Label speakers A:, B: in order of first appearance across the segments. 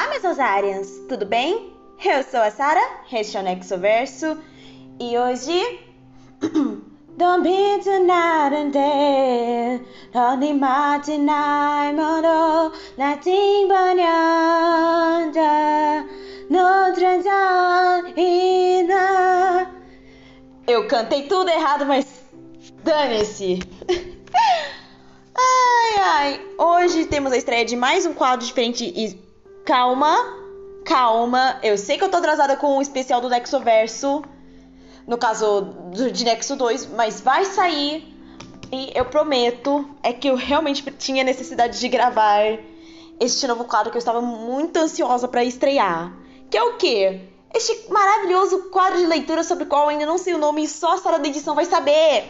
A: Olá, meus Rosarians, tudo bem? Eu sou a Sara, este é Verso e hoje. Don't be tonight and day, all nothing but yonder, no. Eu cantei tudo errado, mas dane-se. Ai, ai, hoje temos a estreia de mais um quadro diferente e calma, calma. Eu sei que eu tô atrasada com o especial do Nexo Verso, no caso do, de Nexo 2, mas vai sair. E eu prometo, é que eu realmente tinha necessidade de gravar este novo quadro que eu estava muito ansiosa para estrear. Que é o quê? Este maravilhoso quadro de leitura sobre o qual ainda não sei o nome e só a sala da edição vai saber.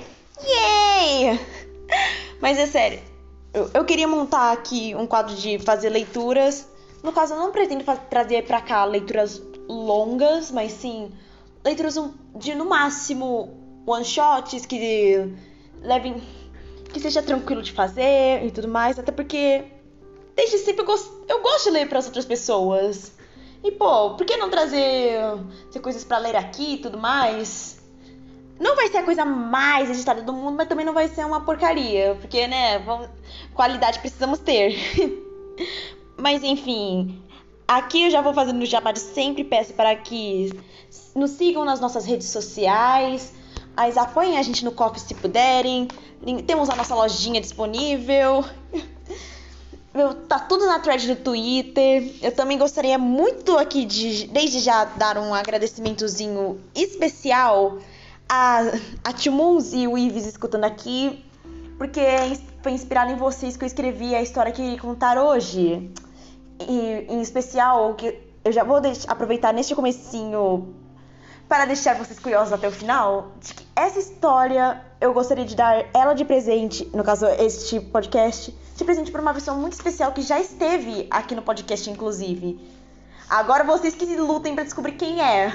A: Yay! Mas é sério, eu, eu queria montar aqui um quadro de fazer leituras no caso, eu não pretendo trazer para cá leituras longas, mas sim leituras de no máximo one shots que levem que seja tranquilo de fazer e tudo mais, até porque desde sempre eu gosto, eu gosto de ler para as outras pessoas. E pô, por que não trazer, coisas para ler aqui e tudo mais? Não vai ser a coisa mais editada do mundo, mas também não vai ser uma porcaria, porque né, vamos, qualidade precisamos ter. Mas enfim, aqui eu já vou fazendo o jabá de sempre. Peço para que nos sigam nas nossas redes sociais. Mas apoiem a gente no coffee se puderem. Temos a nossa lojinha disponível. Tá tudo na thread do Twitter. Eu também gostaria muito aqui de, desde já, dar um agradecimentozinho especial a, a Timoons e o Ives escutando aqui. Porque foi inspirado em vocês que eu escrevi a história que contar hoje. E, em especial, que eu já vou deixar, aproveitar neste comecinho para deixar vocês curiosos até o final, de que essa história eu gostaria de dar ela de presente, no caso este podcast, de presente para uma versão muito especial que já esteve aqui no podcast, inclusive. Agora vocês que lutem para descobrir quem é.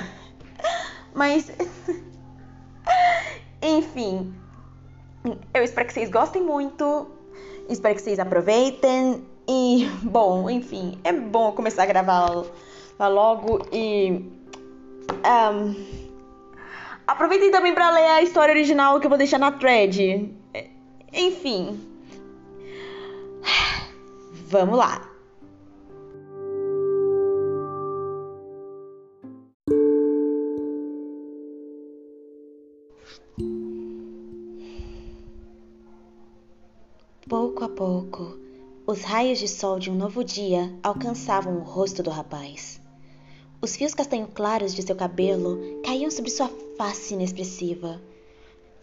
A: Mas. Enfim. Eu espero que vocês gostem muito. Espero que vocês aproveitem. E, bom, enfim, é bom começar a gravar logo e. Um, aproveitem também para ler a história original que eu vou deixar na thread. Enfim. Vamos lá. Pouco a pouco, os raios de sol de um novo dia alcançavam o rosto do rapaz. Os fios castanho claros de seu cabelo caíam sobre sua face inexpressiva.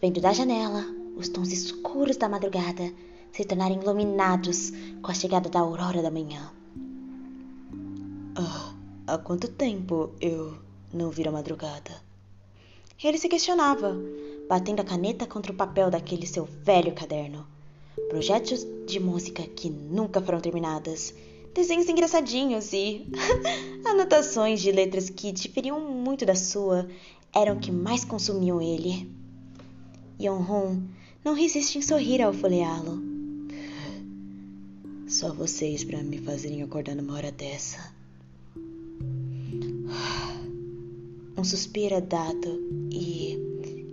A: Vendo da janela, os tons escuros da madrugada se tornarem iluminados com a chegada da aurora da manhã. Ah, há quanto tempo eu não vi a madrugada? Ele se questionava, batendo a caneta contra o papel daquele seu velho caderno projetos de música que nunca foram terminadas, desenhos engraçadinhos e anotações de letras que diferiam muito da sua eram o que mais consumiam ele. Yonhun não resiste em sorrir ao folheá-lo. Só vocês para me fazerem acordar numa hora dessa. Um suspiro é dado e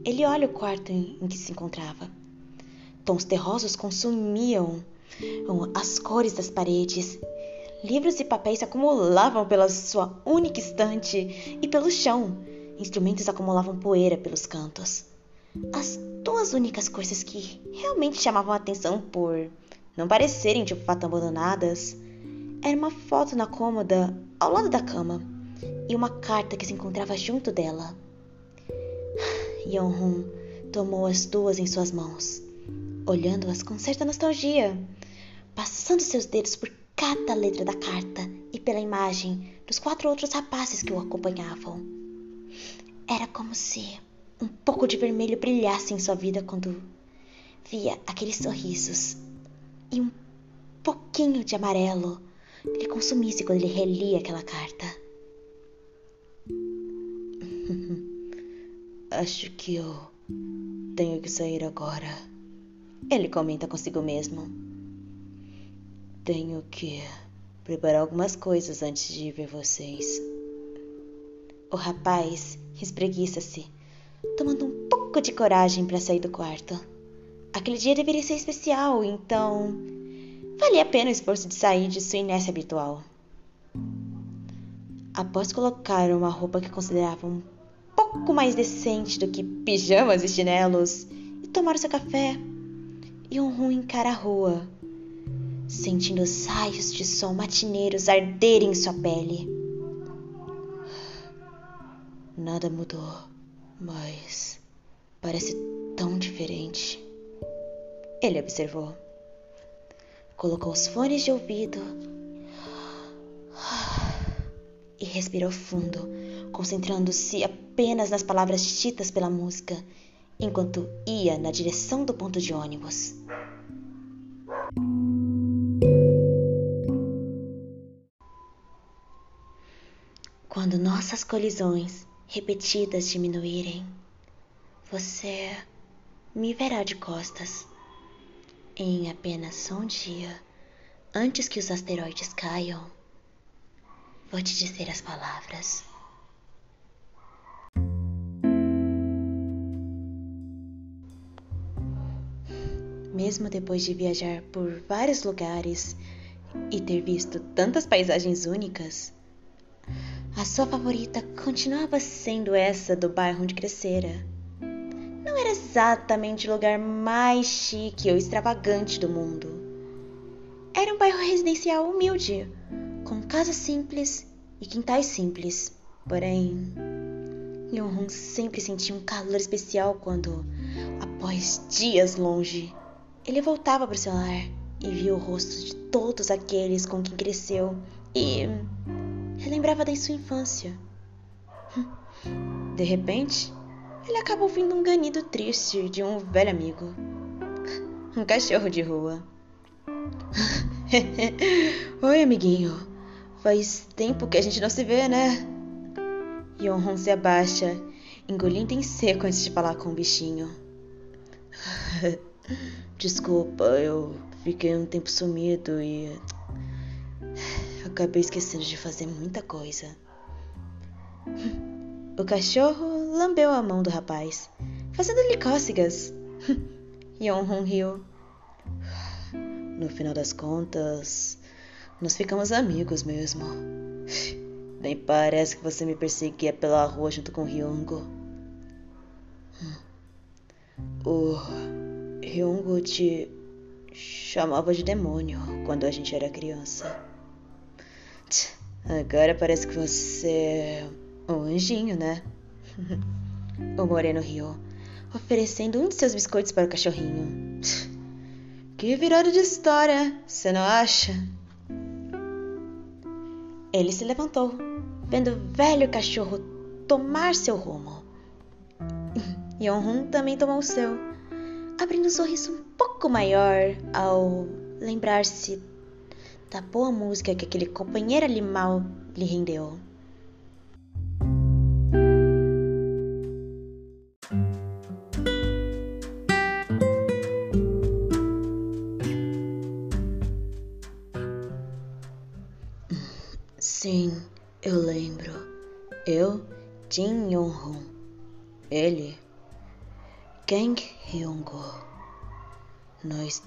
A: ele olha o quarto em, em que se encontrava. Tons terrosos consumiam as cores das paredes. Livros e papéis se acumulavam pela sua única estante e pelo chão. Instrumentos acumulavam poeira pelos cantos. As duas únicas coisas que realmente chamavam a atenção por não parecerem de fato abandonadas era uma foto na cômoda ao lado da cama e uma carta que se encontrava junto dela. Yonhun tomou as duas em suas mãos olhando-as com certa nostalgia, passando seus dedos por cada letra da carta e pela imagem dos quatro outros rapazes que o acompanhavam. Era como se um pouco de vermelho brilhasse em sua vida quando via aqueles sorrisos e um pouquinho de amarelo lhe consumisse quando ele relia aquela carta. Acho que eu tenho que sair agora. Ele comenta consigo mesmo. Tenho que preparar algumas coisas antes de ver vocês. O rapaz espreguiça-se, tomando um pouco de coragem para sair do quarto. Aquele dia deveria ser especial, então valia a pena o esforço de sair de sua inércia habitual. Após colocar uma roupa que considerava um pouco mais decente do que pijamas e chinelos e tomar seu café, Yonhun encara a rua, sentindo os raios de sol matineiros arderem em sua pele. Nada mudou, mas parece tão diferente. Ele observou. Colocou os fones de ouvido e respirou fundo, concentrando-se apenas nas palavras ditas pela música, enquanto ia na direção do ponto de ônibus. Quando nossas colisões repetidas diminuírem, você me verá de costas. Em apenas um dia, antes que os asteroides caiam, vou te dizer as palavras. Mesmo depois de viajar por vários lugares e ter visto tantas paisagens únicas, a sua favorita continuava sendo essa do bairro onde crescera não era exatamente o lugar mais chique ou extravagante do mundo. Era um bairro residencial humilde, com casas simples e quintais simples. Porém, Yonhun sempre sentia um calor especial quando, após dias longe, ele voltava para o seu lar e via o rosto de todos aqueles com quem cresceu e relembrava da sua infância. De repente, ele acaba ouvindo um ganido triste de um velho amigo. Um cachorro de rua. Oi, amiguinho. Faz tempo que a gente não se vê, né? Yonhon se abaixa, engolindo em seco antes de falar com o bichinho. Desculpa, eu fiquei um tempo sumido e. Acabei esquecendo de fazer muita coisa. O cachorro lambeu a mão do rapaz, fazendo-lhe cócegas. Yonhun riu. No final das contas, nós ficamos amigos mesmo. Nem parece que você me perseguia pela rua junto com Ryungo. O Ryungo te chamava de demônio quando a gente era criança. Agora parece que você um anjinho, né? o Moreno riu, oferecendo um de seus biscoitos para o cachorrinho. Que virada de história, você não acha? Ele se levantou, vendo o velho cachorro tomar seu rumo. Yonhun também tomou o seu, abrindo um sorriso um pouco maior ao lembrar-se da boa música que aquele companheiro animal lhe rendeu.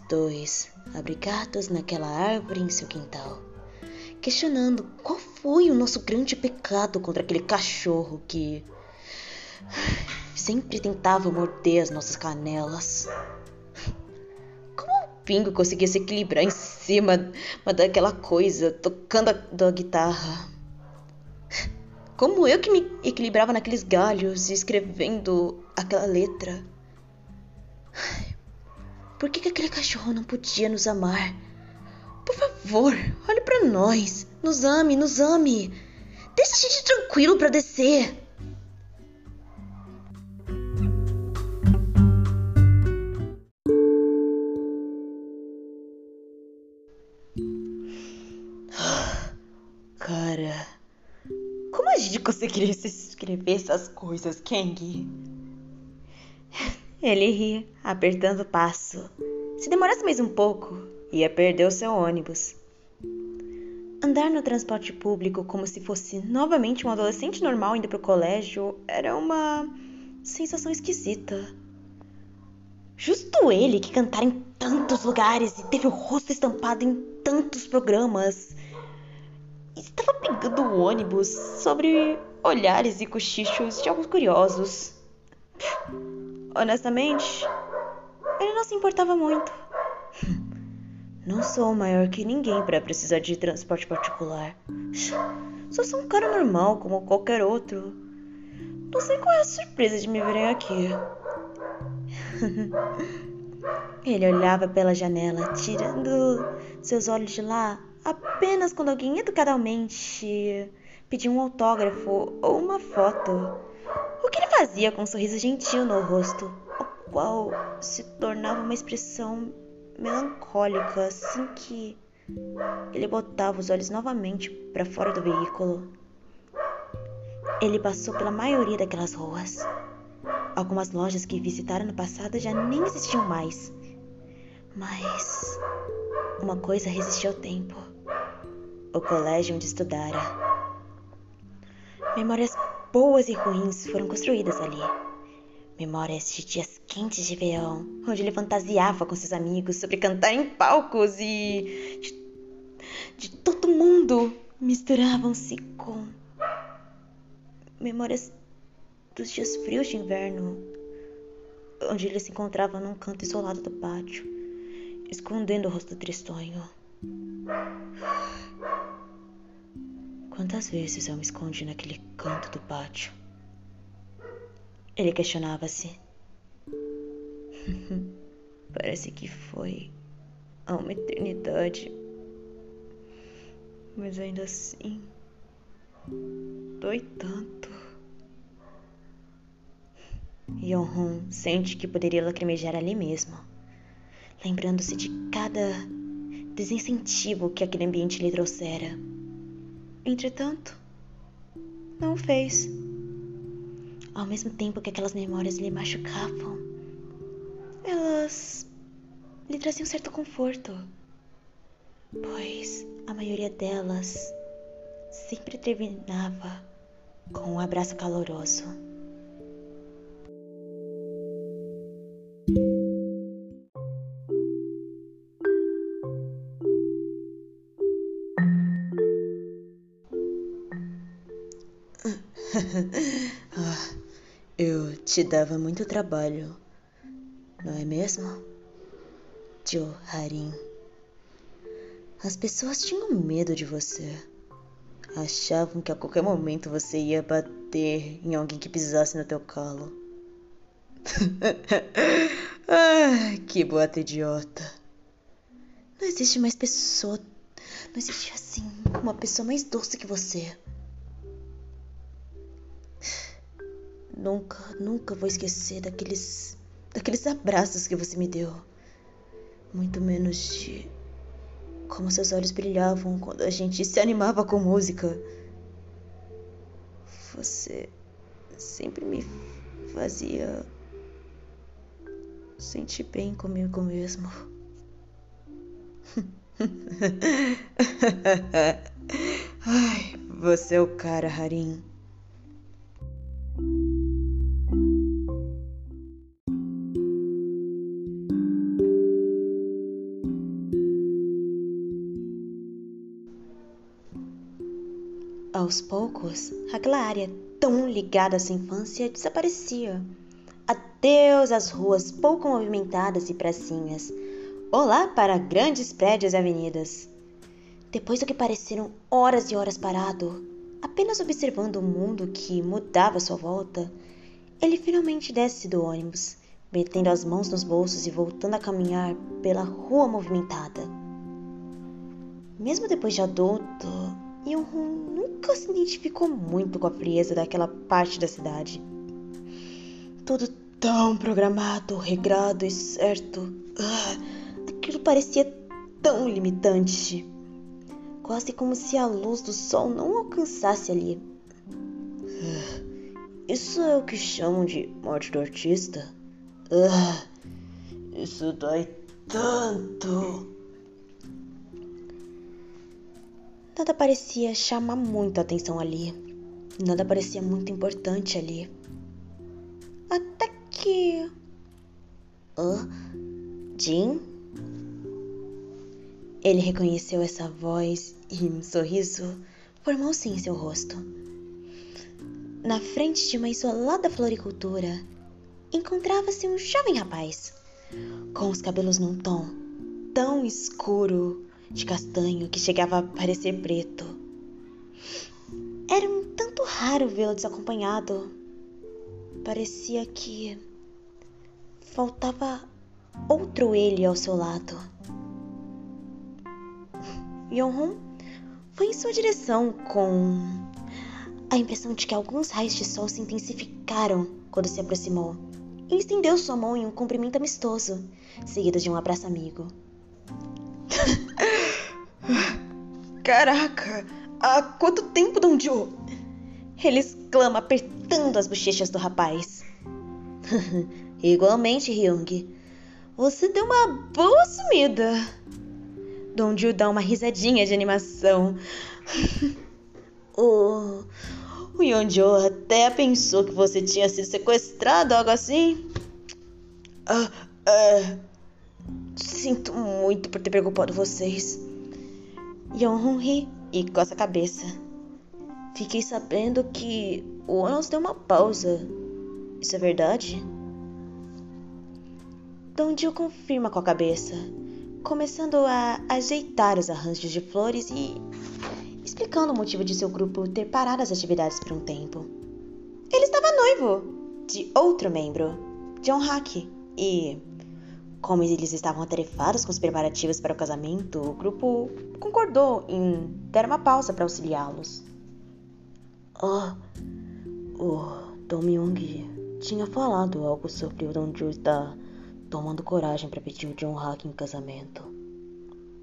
A: Dois, abrigados naquela árvore em seu quintal, questionando qual foi o nosso grande pecado contra aquele cachorro que sempre tentava morder as nossas canelas. Como o Pingo conseguia se equilibrar em cima daquela coisa, tocando a, guitarra? Como eu que me equilibrava naqueles galhos e escrevendo aquela letra? Por que, que aquele cachorro não podia nos amar? Por favor, olhe para nós. Nos ame, nos ame. Deixa a gente tranquilo para descer. Cara, como a gente conseguiria escrever essas coisas, Kang? Ele ri, apertando o passo. Se demorasse mais um pouco, ia perder o seu ônibus. Andar no transporte público como se fosse novamente um adolescente normal indo para o colégio era uma sensação esquisita. Justo ele que cantara em tantos lugares e teve o rosto estampado em tantos programas. Estava pegando o ônibus sobre olhares e cochichos de alguns curiosos. Honestamente, ele não se importava muito. Não sou maior que ninguém para precisar de transporte particular. Só sou um cara normal como qualquer outro. Não sei qual é a surpresa de me verem aqui. Ele olhava pela janela, tirando seus olhos de lá apenas quando alguém educadamente pedia um autógrafo ou uma foto. O que ele fazia com um sorriso gentil no rosto, o qual se tornava uma expressão melancólica assim que ele botava os olhos novamente para fora do veículo. Ele passou pela maioria daquelas ruas. Algumas lojas que visitaram no passado já nem existiam mais. Mas uma coisa resistiu ao tempo: o colégio onde estudara. Memórias boas e ruins foram construídas ali. Memórias de dias quentes de verão, onde ele fantasiava com seus amigos sobre cantar em palcos e. de, de todo mundo misturavam-se com. Memórias dos dias frios de inverno, onde ele se encontrava num canto isolado do pátio, escondendo o rosto tristonho. Quantas vezes eu me escondi naquele canto do pátio? Ele questionava-se. Parece que foi há uma eternidade. Mas ainda assim, dói tanto. Yonhun sente que poderia lacrimejar ali mesmo, lembrando-se de cada desincentivo que aquele ambiente lhe trouxera. Entretanto, não o fez. Ao mesmo tempo que aquelas memórias lhe machucavam, elas lhe traziam certo conforto, pois a maioria delas sempre terminava com um abraço caloroso. Te dava muito trabalho, não é mesmo? Joe. As pessoas tinham medo de você. Achavam que a qualquer momento você ia bater em alguém que pisasse no teu calo. ah, que bota idiota. Não existe mais pessoa. Não existe assim uma pessoa mais doce que você. Nunca, nunca vou esquecer daqueles. daqueles abraços que você me deu. Muito menos de. como seus olhos brilhavam quando a gente se animava com música. Você sempre me fazia sentir bem comigo mesmo. Ai, você é o cara, Harim. Aos poucos, aquela área tão ligada à sua infância desaparecia. Adeus às ruas pouco movimentadas e pracinhas. Olá para grandes prédios e avenidas. Depois do que pareceram horas e horas parado, apenas observando o mundo que mudava à sua volta, ele finalmente desce do ônibus, metendo as mãos nos bolsos e voltando a caminhar pela rua movimentada. Mesmo depois de adulto, Yonhun nunca se identificou muito com a frieza daquela parte da cidade. Tudo tão programado, regrado e certo. Ah, aquilo parecia tão limitante. Quase como se a luz do sol não alcançasse ali. Ah, isso é o que chamam de morte do artista? Ah, isso dói tanto. Nada parecia chamar muito atenção ali. Nada parecia muito importante ali. Até que. Hã? Jim? Ele reconheceu essa voz e um sorriso formou-se em seu rosto. Na frente de uma isolada floricultura, encontrava-se um jovem rapaz, com os cabelos num tom tão escuro de castanho que chegava a parecer preto. Era um tanto raro vê-lo desacompanhado. Parecia que faltava outro ele ao seu lado. Yonhun foi em sua direção com a impressão de que alguns raios de sol se intensificaram quando se aproximou e estendeu sua mão em um cumprimento amistoso, seguido de um abraço amigo.
B: Caraca! Há quanto tempo, Donjo?
A: Ele exclama, apertando as bochechas do rapaz.
B: Igualmente, Ryung. Você deu uma boa sumida.
A: Donju dá uma risadinha de animação.
B: o, o Yonjo até pensou que você tinha sido sequestrado, algo assim. Ah, ah, sinto muito por ter preocupado vocês.
A: Yonhun ri e coça a cabeça.
B: Fiquei sabendo que o Onos deu uma pausa. Isso é verdade?
A: Dondio confirma com a cabeça, começando a ajeitar os arranjos de flores e explicando o motivo de seu grupo ter parado as atividades por um tempo. Ele estava noivo de outro membro, John Hack, e como eles estavam atarefados com os preparativos para o casamento, o grupo concordou em dar uma pausa para auxiliá-los.
B: Ah, o Dong Myung tinha falado algo sobre o Donju estar tomando coragem para pedir o John Hack em casamento.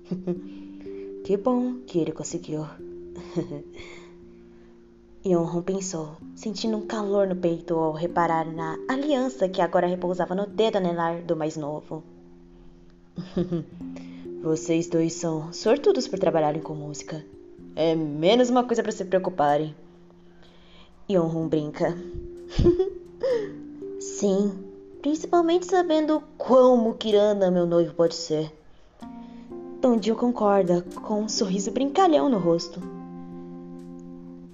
B: que bom que ele conseguiu.
A: Yonhon pensou, sentindo um calor no peito ao reparar na aliança que agora repousava no dedo anelar do mais novo.
B: Vocês dois são sortudos por trabalharem com música. É menos uma coisa para se preocuparem.
A: Yonhun brinca.
B: Sim, principalmente sabendo quão mukirana meu noivo pode ser.
A: Tondil concorda, com um sorriso brincalhão no rosto.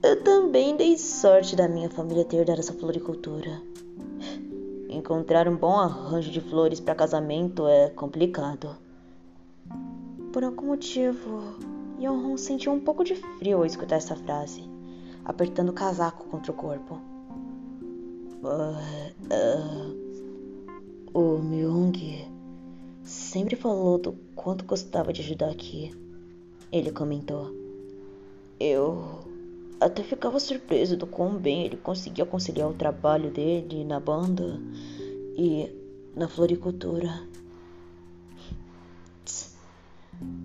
B: Eu também dei sorte da minha família ter dado essa floricultura. Encontrar um bom arranjo de flores para casamento é complicado.
A: Por algum motivo, Yonhon sentiu um pouco de frio ao escutar essa frase, apertando o casaco contra o corpo.
B: Uh, uh, o Myung sempre falou do quanto gostava de ajudar aqui. Ele comentou. Eu até ficava surpreso do quão bem ele conseguia conciliar o trabalho dele na banda e na floricultura.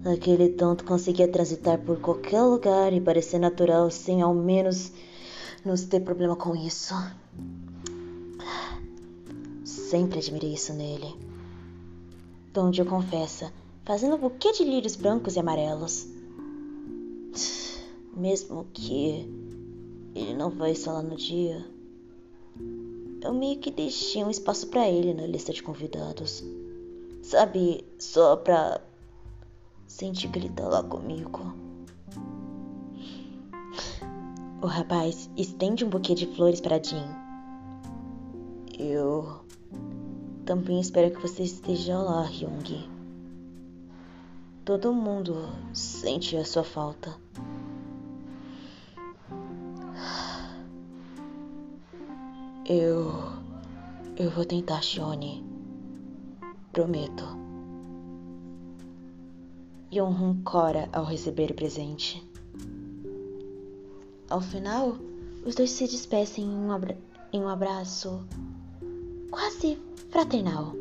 B: Aquele tanto conseguia transitar por qualquer lugar e parecer natural sem ao menos nos ter problema com isso. Sempre admirei isso nele.
A: Donde confessa, fazendo um buquê de lírios brancos e amarelos
B: mesmo que ele não vai estar lá no dia, eu meio que deixei um espaço para ele na lista de convidados. Sabe, só pra sentir que ele tá lá comigo.
A: O rapaz estende um buquê de flores para Jean.
B: Eu também espero que você esteja lá, Hyung. Todo mundo sente a sua falta. Eu. Eu vou tentar, Shione. Prometo.
A: Yonhun cora ao receber o presente. Ao final, os dois se despecem em um, em um abraço quase fraternal.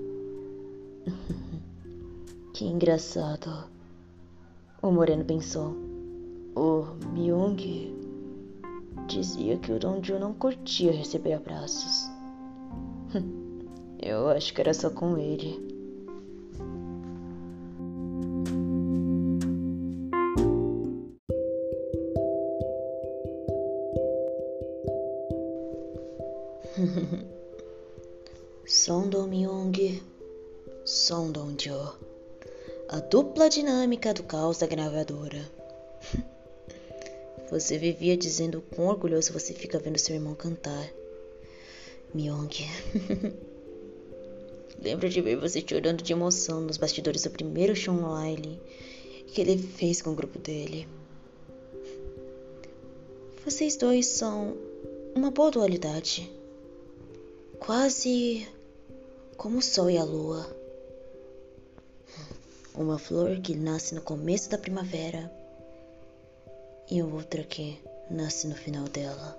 B: que engraçado. O Moreno pensou. O Myung dizia que o Don Jill não curtia receber abraços. Hum, eu acho que era só com ele. Som Dong Myung, Som Dong Jo. A dupla dinâmica do caos da gravadora. Você vivia dizendo quão orgulhoso você fica vendo seu irmão cantar. Myung. Lembro de ver você chorando de emoção nos bastidores do primeiro show online que ele fez com o grupo dele. Vocês dois são uma boa dualidade. Quase como o sol e a lua. Uma flor que nasce no começo da primavera e outra que nasce no final dela.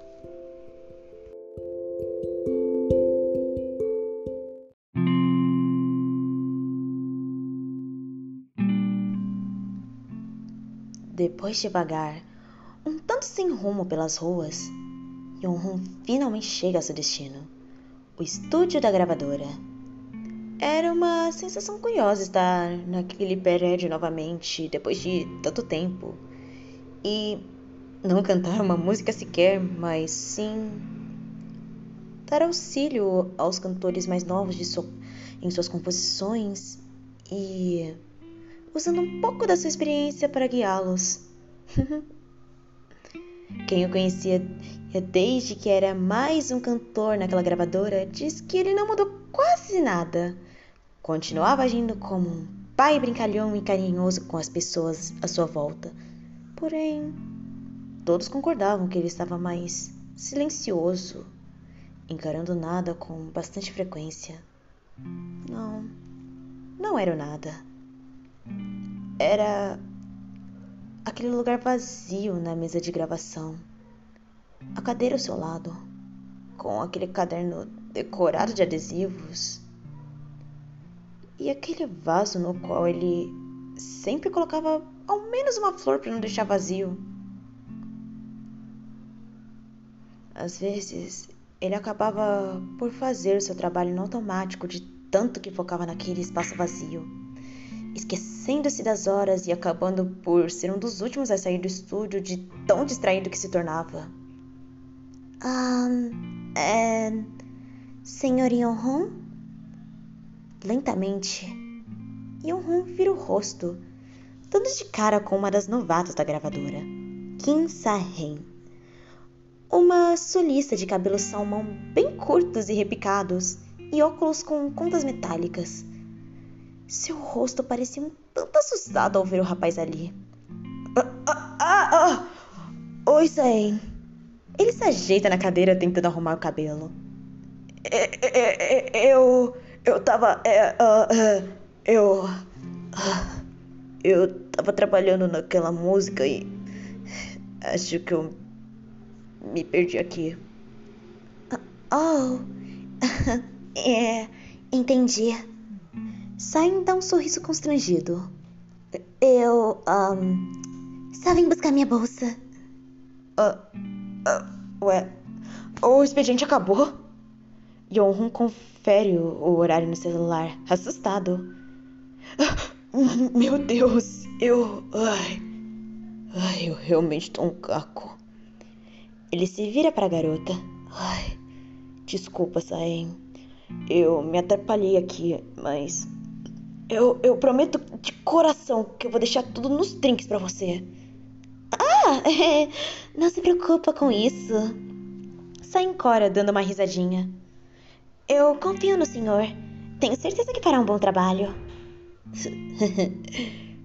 B: Depois de vagar, um tanto sem rumo pelas ruas, Yonhun finalmente chega a seu destino, o estúdio da gravadora. Era uma sensação curiosa estar naquele prédio novamente depois de tanto tempo e não cantar uma música sequer, mas sim dar auxílio aos cantores mais novos sua, em suas composições e usando um pouco da sua experiência para guiá-los. Quem o conhecia desde que era mais um cantor naquela gravadora diz que ele não mudou quase nada. Continuava agindo como um pai brincalhão e carinhoso com as pessoas à sua volta. Porém, todos concordavam que ele estava mais silencioso, encarando nada com bastante frequência. Não, não era o nada. Era aquele lugar vazio na mesa de gravação. A cadeira ao seu lado, com aquele caderno decorado de adesivos. E aquele vaso no qual ele sempre colocava ao menos uma flor para não deixar vazio. Às vezes, ele acabava por fazer o seu trabalho no automático de tanto que focava naquele espaço vazio esquecendo-se das horas e acabando por ser um dos últimos a sair do estúdio de tão distraído que se tornava. Um, é... Senhor Yonhon? Lentamente, Yonhon vira o rosto, dando de cara com uma das novatas da gravadora, Kim Sa-hen. Uma sulista de cabelo salmão bem curtos e repicados e óculos com contas metálicas seu rosto parecia um tanto assustado ao ver o rapaz ali. Ah, ah, ah, ah. Oi, Zayn. Ele se ajeita na cadeira tentando arrumar o cabelo. É, é, é, eu. Eu tava. Uh, eu. Eu tava trabalhando naquela música e. Acho que eu. Me perdi aqui. Oh. é. Entendi. Saem dá um sorriso constrangido. Eu. Um, só vim buscar minha bolsa. Uh, uh, ué. O expediente acabou? Yonhun confere o horário no celular, assustado. Meu Deus, eu. Ai. Ai, eu realmente tô um caco. Ele se vira para a garota. Ai, desculpa, Saem. Eu me atrapalhei aqui, mas eu, eu prometo de coração que eu vou deixar tudo nos trinques para você. Ah, é, não se preocupa com isso. Sai Cora dando uma risadinha. Eu confio no senhor. Tenho certeza que fará um bom trabalho.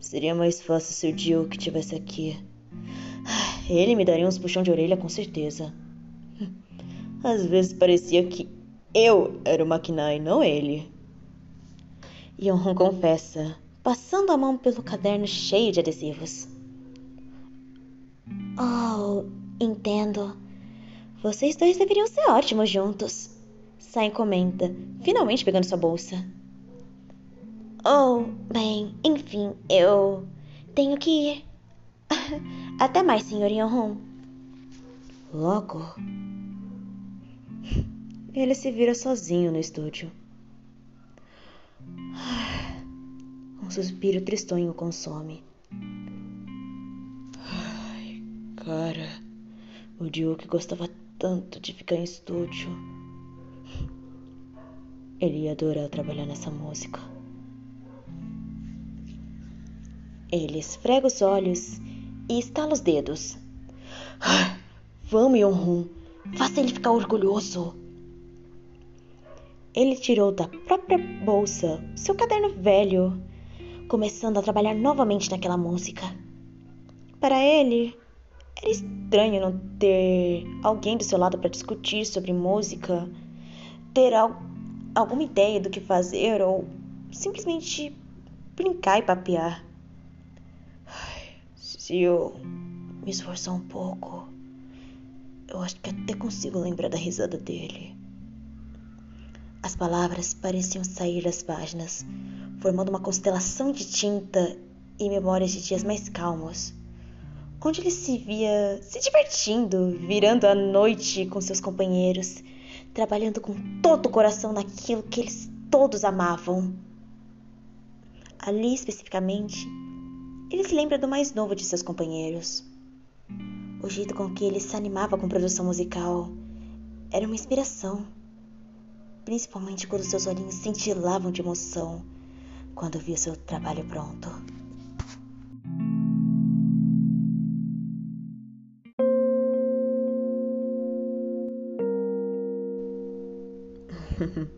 B: Seria mais fácil se o Jill que estivesse aqui. Ele me daria uns puxão de orelha com certeza. Às vezes parecia que eu era o Maquinai, não ele. Yonhun confessa, passando a mão pelo caderno cheio de adesivos. Oh, entendo. Vocês dois deveriam ser ótimos juntos. Sai comenta, finalmente pegando sua bolsa. Oh, bem, enfim, eu tenho que ir. Até mais, senhor Yonhun. Logo. Ele se vira sozinho no estúdio. Um suspiro tristonho consome. Ai, cara, o Duke gostava tanto de ficar em estúdio. Ele ia adorar trabalhar nessa música. Ele esfrega os olhos e estala os dedos. Ah, vamos, Yonhun. Faça ele ficar orgulhoso. Ele tirou da própria bolsa seu caderno velho, começando a trabalhar novamente naquela música. Para ele, era estranho não ter alguém do seu lado para discutir sobre música, ter al alguma ideia do que fazer ou simplesmente brincar e papear. Se eu me esforçar um pouco, eu acho que até consigo lembrar da risada dele. As palavras pareciam sair das páginas, formando uma constelação de tinta e memórias de dias mais calmos, onde ele se via se divertindo, virando a noite com seus companheiros, trabalhando com todo o coração naquilo que eles todos amavam. Ali especificamente, ele se lembra do mais novo de seus companheiros. O jeito com que ele se animava com produção musical era uma inspiração, principalmente quando seus olhinhos cintilavam de emoção quando via seu trabalho pronto.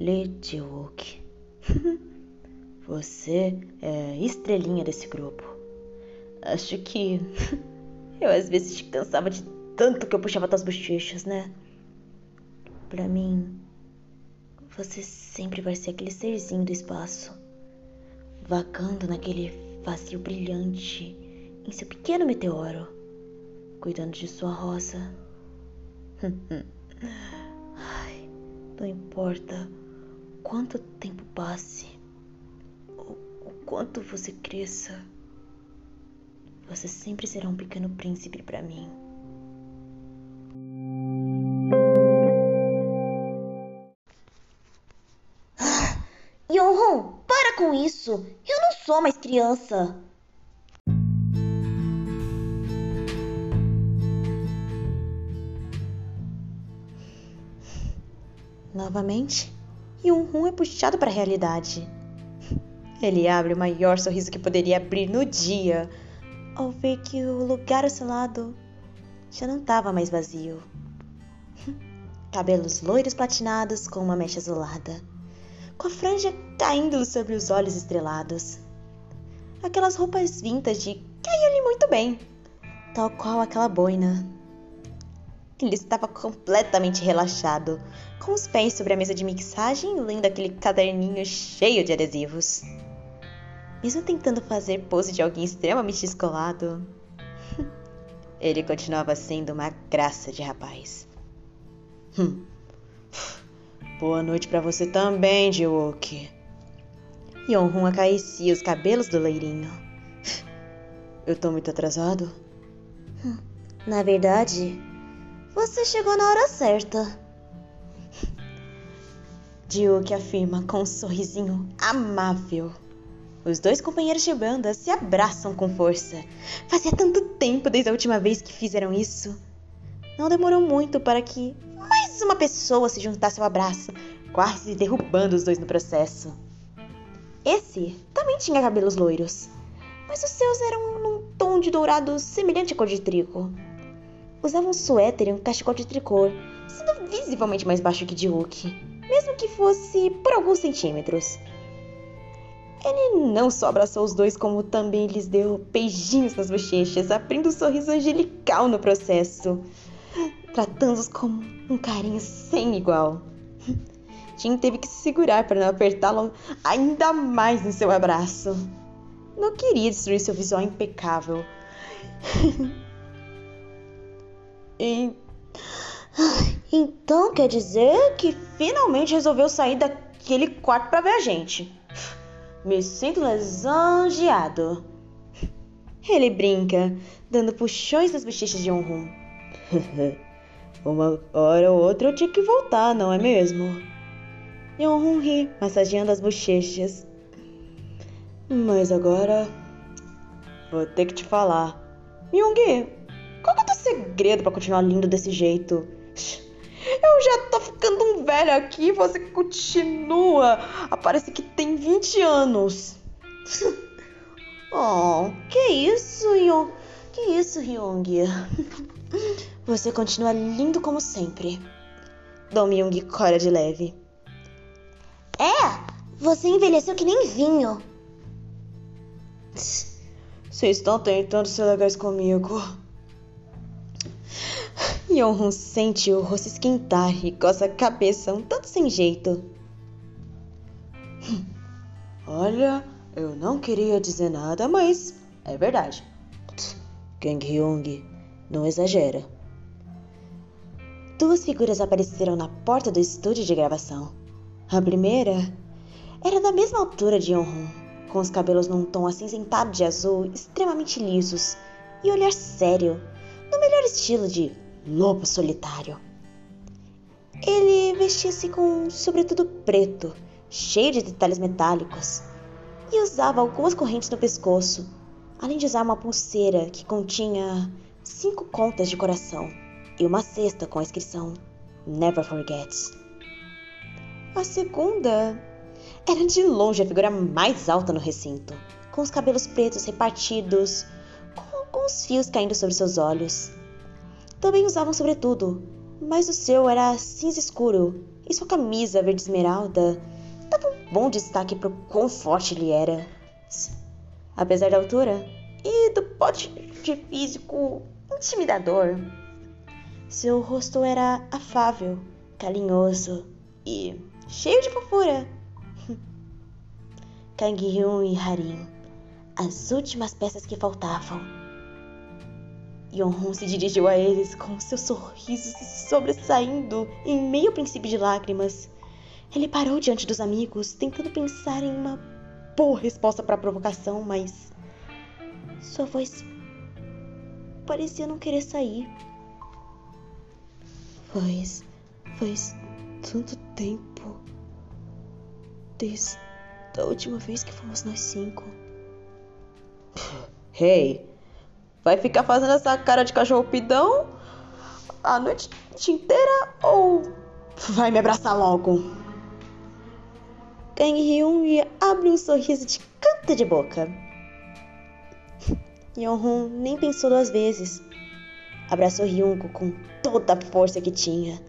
B: Lee Ji-wook. Você é estrelinha desse grupo. Acho que eu às vezes te cansava de tanto que eu puxava tuas bochechas, né? Pra mim, você sempre vai ser aquele serzinho do espaço, vagando naquele vazio brilhante em seu pequeno meteoro, cuidando de sua rosa. Ai, não importa quanto tempo passe quanto você cresça, você sempre será um pequeno príncipe para mim.
A: Yonhon, para com isso! Eu não sou mais criança!
B: Novamente, Yonhun é puxado para a realidade. Ele abre o maior sorriso que poderia abrir no dia ao ver que o lugar ao seu lado já não estava mais vazio. Cabelos loiros platinados com uma mecha azulada, com a franja caindo sobre os olhos estrelados. Aquelas roupas vintage caíam-lhe muito bem, tal qual aquela boina. Ele estava completamente relaxado, com os pés sobre a mesa de mixagem, lendo aquele caderninho cheio de adesivos. Mesmo tentando fazer pose de alguém extremamente descolado, ele continuava sendo uma graça de rapaz. Hum. Boa noite para você também, Jiwook. Yonhun acaricia os cabelos do leirinho. Eu tô muito atrasado?
A: Hum. Na verdade, você chegou na hora certa.
B: Jiwook afirma com um sorrisinho amável. Os dois companheiros de banda se abraçam com força. Fazia tanto tempo desde a última vez que fizeram isso. Não demorou muito para que mais uma pessoa se juntasse ao abraço, quase derrubando os dois no processo. Esse também tinha cabelos loiros, mas os seus eram num tom de dourado semelhante à cor de trigo. Usava um suéter e um cachecol de tricô, sendo visivelmente mais baixo que de Hulk, mesmo que fosse por alguns centímetros. Ele não só abraçou os dois, como também lhes deu beijinhos nas bochechas, abrindo um sorriso angelical no processo, tratando-os como um carinho sem igual. Tim teve que se segurar para não apertá-lo ainda mais em seu abraço. Não queria destruir seu visual impecável.
A: e... Então quer dizer que finalmente resolveu sair daquele quarto para ver a gente. Me sinto lisonjeado.
B: Ele brinca, dando puxões nas bochechas de Onrum. Uma hora ou outra eu tinha que voltar, não é mesmo? Onrum ri, massageando as bochechas. Mas agora. Vou ter que te falar. Myung, qual que é o teu segredo para continuar lindo desse jeito?
A: Eu já tô ficando um velho aqui e você continua. Parece que tem 20 anos.
B: oh, que isso, Young? Que isso, Hyung? Você continua lindo como sempre. Dom Young cora de leve.
C: É, você envelheceu que nem vinho.
A: Vocês estão tentando ser legais comigo. Yonhun sente o rosto esquentar e coça a cabeça um tanto sem jeito. Olha, eu não queria dizer nada, mas é verdade.
B: Kang Hyung, não exagera. Duas figuras apareceram na porta do estúdio de gravação. A primeira era da mesma altura de Yonhun, com os cabelos num tom acinzentado de azul, extremamente lisos, e olhar sério, no melhor estilo de lobo solitário. Ele vestia-se com um sobretudo preto, cheio de detalhes metálicos, e usava algumas correntes no pescoço, além de usar uma pulseira que continha cinco contas de coração e uma cesta com a inscrição Never Forget. A segunda era de longe a figura mais alta no recinto, com os cabelos pretos repartidos, com alguns fios caindo sobre seus olhos também usavam sobretudo, mas o seu era cinza escuro e sua camisa verde esmeralda dava um bom destaque para o quão forte ele era. Apesar da altura e do pote físico intimidador, seu rosto era afável, carinhoso e cheio de fofura. Kang Hyun e Harim, as últimas peças que faltavam Yonhun se dirigiu a eles com seu sorriso se sobressaindo em meio princípio de lágrimas. Ele parou diante dos amigos, tentando pensar em uma boa resposta para a provocação, mas sua voz parecia não querer sair. Faz. faz tanto tempo. Desde a última vez que fomos nós cinco.
A: Hey, Vai ficar fazendo essa cara de cachorro pidão a noite inteira ou vai me abraçar logo?
B: Kang Hyun abre um sorriso de canto de boca. Yonhun nem pensou duas vezes. Abraçou Ryunko com toda a força que tinha,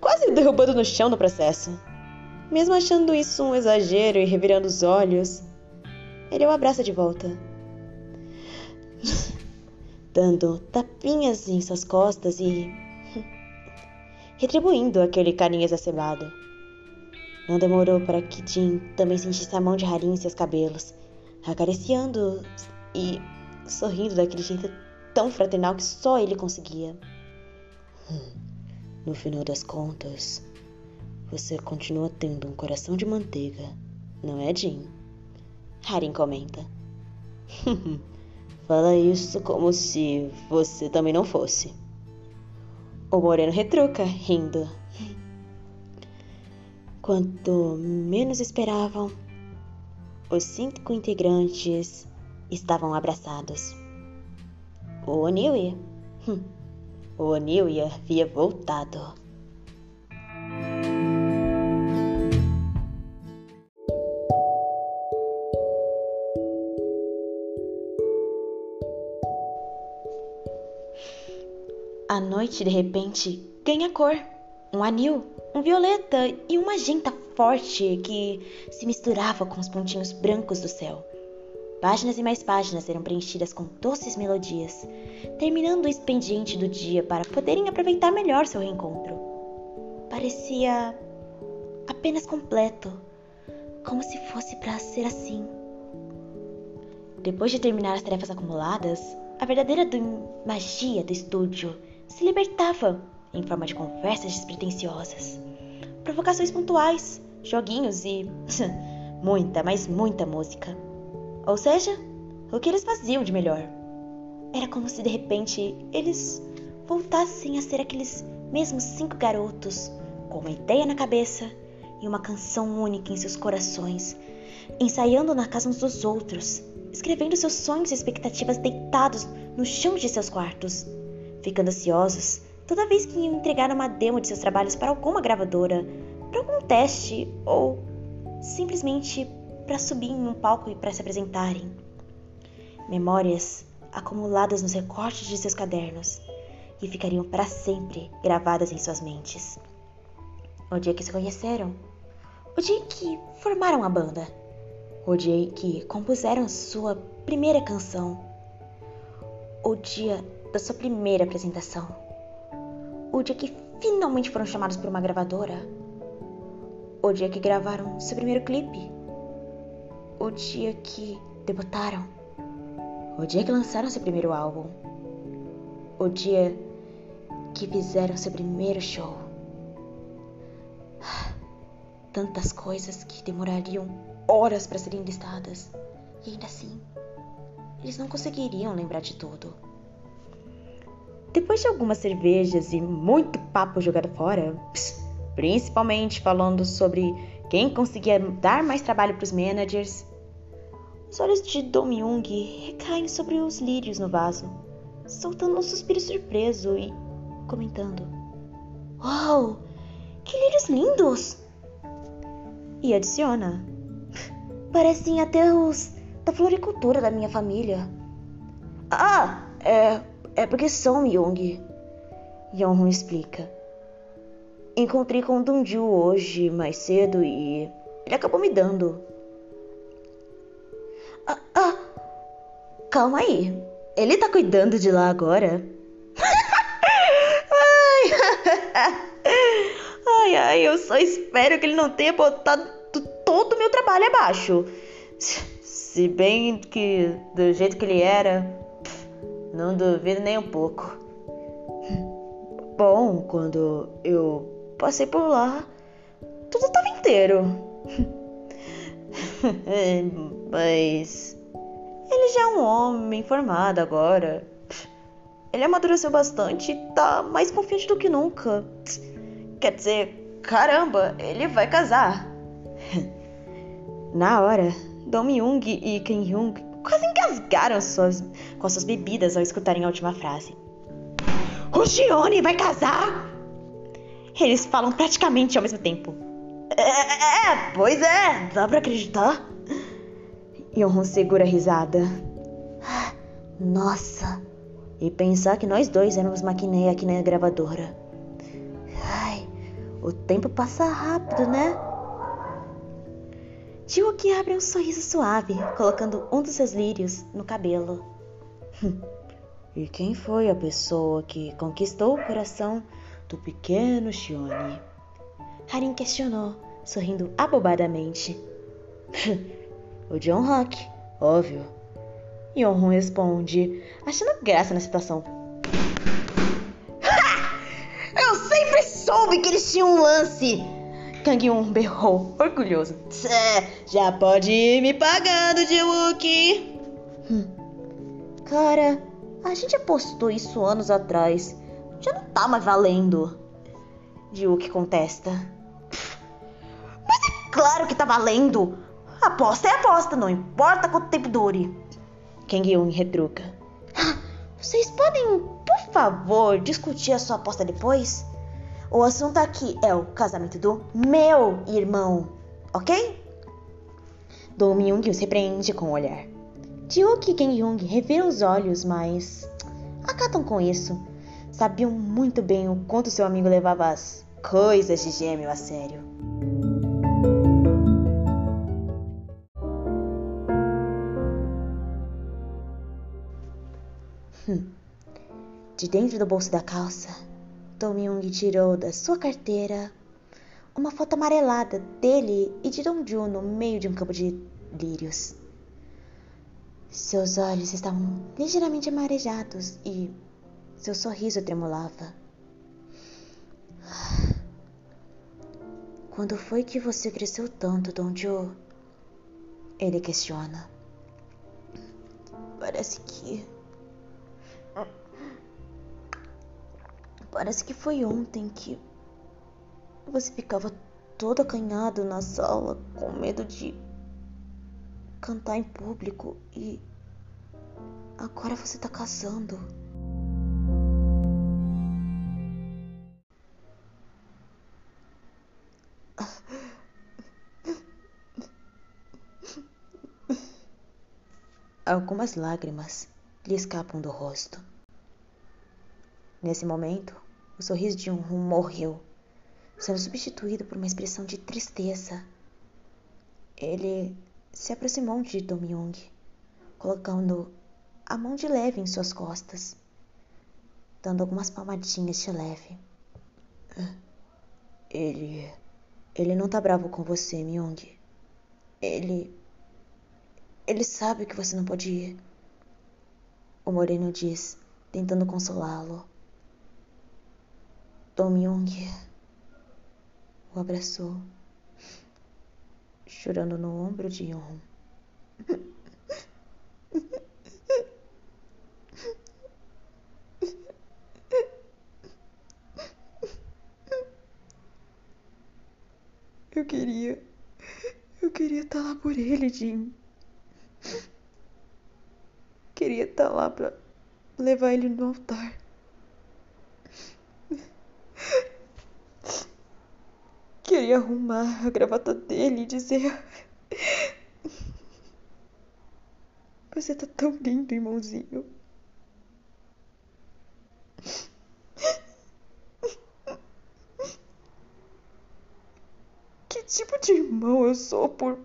B: quase derrubando no chão no processo. Mesmo achando isso um exagero e revirando os olhos, ele o abraça de volta dando tapinhas em suas costas e retribuindo aquele carinho exacerbado. Não demorou para que Jim também sentisse a mão de Harim em seus cabelos, acariciando e sorrindo daquele jeito tão fraternal que só ele conseguia. No final das contas, você continua tendo um coração de manteiga, não é, Jim? Harim comenta. Fala isso como se você também não fosse. O Moreno retruca, rindo. Quanto menos esperavam, os cinco integrantes estavam abraçados. O O'Neill, hum, o O'Neill havia voltado. A noite de repente ganha cor. Um anil, um violeta e um magenta forte que se misturava com os pontinhos brancos do céu. Páginas e mais páginas eram preenchidas com doces melodias, terminando o expediente do dia para poderem aproveitar melhor seu reencontro. Parecia apenas completo, como se fosse para ser assim. Depois de terminar as tarefas acumuladas, a verdadeira magia do estúdio se libertava em forma de conversas despretensiosas, provocações pontuais, joguinhos e muita, mas muita música. Ou seja, o que eles faziam de melhor. Era como se de repente eles voltassem a ser aqueles mesmos cinco garotos, com uma ideia na cabeça e uma canção única em seus corações, ensaiando na casa uns dos outros, escrevendo seus sonhos e expectativas deitados no chão de seus quartos ficando ansiosos Toda vez que iam entregar uma demo de seus trabalhos para alguma gravadora, para algum teste ou simplesmente para subir em um palco e para se apresentarem. Memórias acumuladas nos recortes de seus cadernos que ficariam para sempre gravadas em suas mentes. O dia que se conheceram, o dia que formaram a banda, o dia que compuseram sua primeira canção, o dia da sua primeira apresentação, o dia que finalmente foram chamados por uma gravadora, o dia que gravaram seu primeiro clipe, o dia que debutaram, o dia que lançaram seu primeiro álbum, o dia que fizeram seu primeiro show. Tantas coisas que demorariam horas para serem listadas, e ainda assim, eles não conseguiriam lembrar de tudo. Depois de algumas cervejas e muito papo jogado fora, principalmente falando sobre quem conseguia dar mais trabalho para os managers, os olhos de Dong Myung recaem sobre os lírios no vaso, soltando um suspiro surpreso e comentando: Uau! Que lírios lindos! E adiciona: Parecem até os da floricultura da minha família. Ah, é, é porque são Myung. Yonhun explica. Encontrei com Dongju hoje mais cedo e ele acabou me dando. Ah, ah, calma aí. Ele tá cuidando de lá agora? ai, ai, eu só espero que ele não tenha botado todo o meu trabalho abaixo. Se bem que do jeito que ele era, não duvido nem um pouco. Bom, quando eu passei por lá, tudo estava inteiro. Mas ele já é um homem formado agora. Ele amadureceu bastante e tá mais confiante do que nunca. Quer dizer, caramba, ele vai casar. Na hora, Dong Myung e Kim Hyung quase engasgaram suas, com suas bebidas ao escutarem a última frase. O Gione vai casar? Eles falam praticamente ao mesmo tempo. É, é, é pois é, dá pra acreditar? Yonhon segura a risada. Nossa, e pensar que nós dois éramos maquineia aqui na gravadora. Ai, o tempo passa rápido, né? Tio que abre um sorriso suave, colocando um dos seus lírios no cabelo. e quem foi a pessoa que conquistou o coração do pequeno Shione? Harin questionou, sorrindo abobadamente. o John Rock, óbvio. Yonhun responde, achando graça na situação. Eu sempre soube que eles tinham um lance! Kang Yun berrou, orgulhoso. Já pode ir me pagando, Jiwookie! Hum. Cara, a gente apostou isso anos atrás. Já não tá mais valendo. Jiwookie contesta. Mas é claro que tá valendo! Aposta é aposta, não importa quanto tempo dure. Kang Yun retruca. Vocês podem, por favor, discutir a sua aposta depois? O assunto aqui é o casamento do meu irmão, ok? Do Myung os repreende com o olhar. Jiuk e Kang Young reviram os olhos, mas acatam com isso. Sabiam muito bem o quanto seu amigo levava as coisas de gêmeo a sério. De dentro do bolso da calça, Tom Young tirou da sua carteira uma foto amarelada dele e de Dongju no meio de um campo de lírios. Seus olhos estavam ligeiramente amarejados e seu sorriso tremulava. Quando foi que você cresceu tanto, Dongju? Ele questiona. Parece que Parece que foi ontem que você ficava todo acanhado na sala com medo de cantar em público e agora você tá casando. Algumas lágrimas lhe escapam do rosto. Nesse momento, o sorriso de Yunhun morreu, sendo substituído por uma expressão de tristeza. Ele se aproximou de Dong colocando a mão de leve em suas costas, dando algumas palmadinhas de leve. Ele. Ele não tá bravo com você, Myung. Ele. Ele sabe que você não pode ir. O moreno diz, tentando consolá-lo. Dong Myung o abraçou, chorando no ombro de Yon. Eu queria. Eu queria estar lá por ele, Jim. Queria estar lá pra levar ele no altar. Queria arrumar a gravata dele e dizer. Você tá tão lindo, irmãozinho. tipo de irmão eu sou por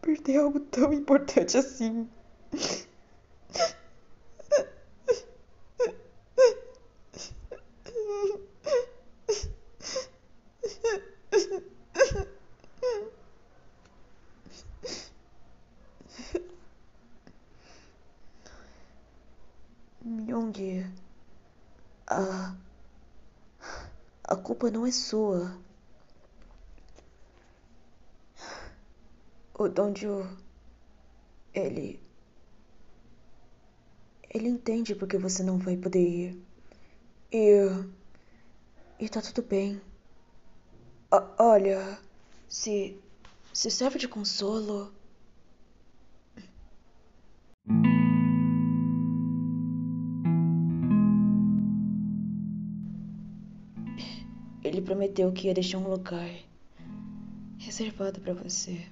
B: perder algo tão importante assim? Myung, a, a culpa não é sua. O Dondio. Ele. Ele entende porque você não vai poder ir. E. E tá tudo bem. O, olha. Se. Se serve de consolo. Prometeu que ia deixar um lugar reservado para você.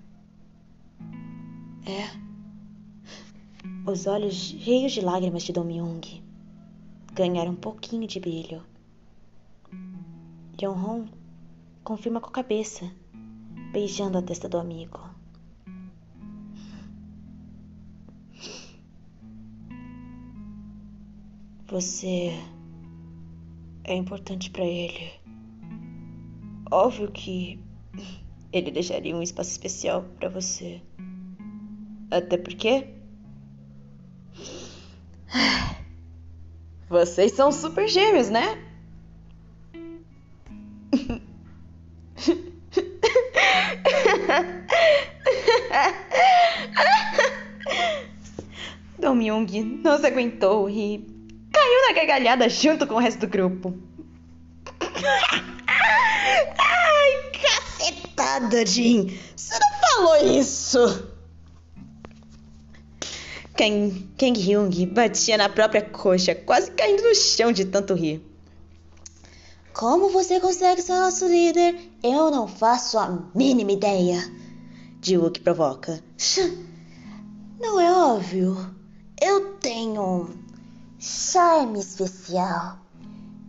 B: É. Os olhos cheios de lágrimas de Dong Myung ganharam um pouquinho de brilho. Yonhong confirma com a cabeça, beijando a testa do amigo. Você é importante para ele. Óbvio que ele deixaria um espaço especial para você. Até porque. Vocês são super gêmeos, né? Dong Myung não se aguentou e caiu na gargalhada junto com o resto do grupo. Cacetada, Jin! Você não falou isso! Kang, Kang Hyung batia na própria coxa, quase caindo no chão de tanto rir.
C: Como você consegue ser nosso líder? Eu não faço a mínima ideia.
B: Jiwook provoca.
C: Não é óbvio. Eu tenho um charme especial.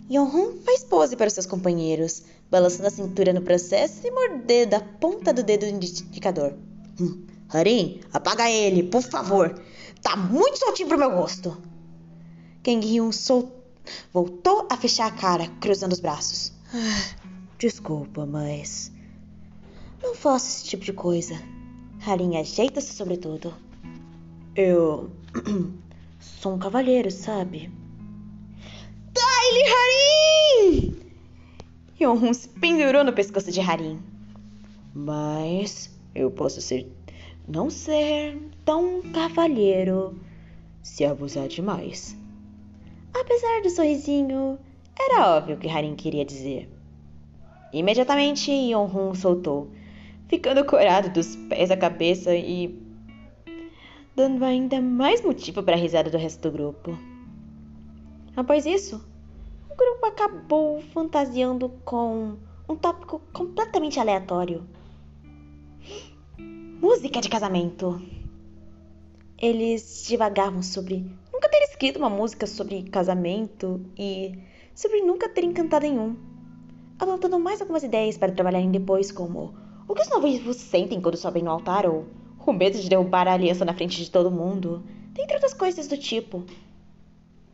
B: Yonhun faz pose para seus companheiros, balançando a cintura no processo e mordendo a ponta do dedo indicador. Hum, Harim, apaga ele, por favor. Tá muito soltinho pro meu gosto. Kang Hyun sol... voltou a fechar a cara, cruzando os braços. Ah, desculpa, mas. Não faço esse tipo de coisa. Harin ajeita-se sobretudo. Eu. sou um cavalheiro, sabe? Dai-lhe, Harin! Yonhun se pendurou no pescoço de Harin. Mas eu posso ser não ser tão cavalheiro se abusar demais. Apesar do sorrisinho, era óbvio o que Harin queria dizer. Imediatamente, Yonhun soltou, ficando corado dos pés à cabeça e dando ainda mais motivo para a risada do resto do grupo. Após isso, o grupo acabou fantasiando com um tópico completamente aleatório música de casamento. Eles divagavam sobre nunca ter escrito uma música sobre casamento e sobre nunca terem cantado em um, adotando mais algumas ideias para trabalharem depois, como o que os noivos sentem quando sobem no altar ou o medo de derrubar a aliança na frente de todo mundo, dentre outras coisas do tipo.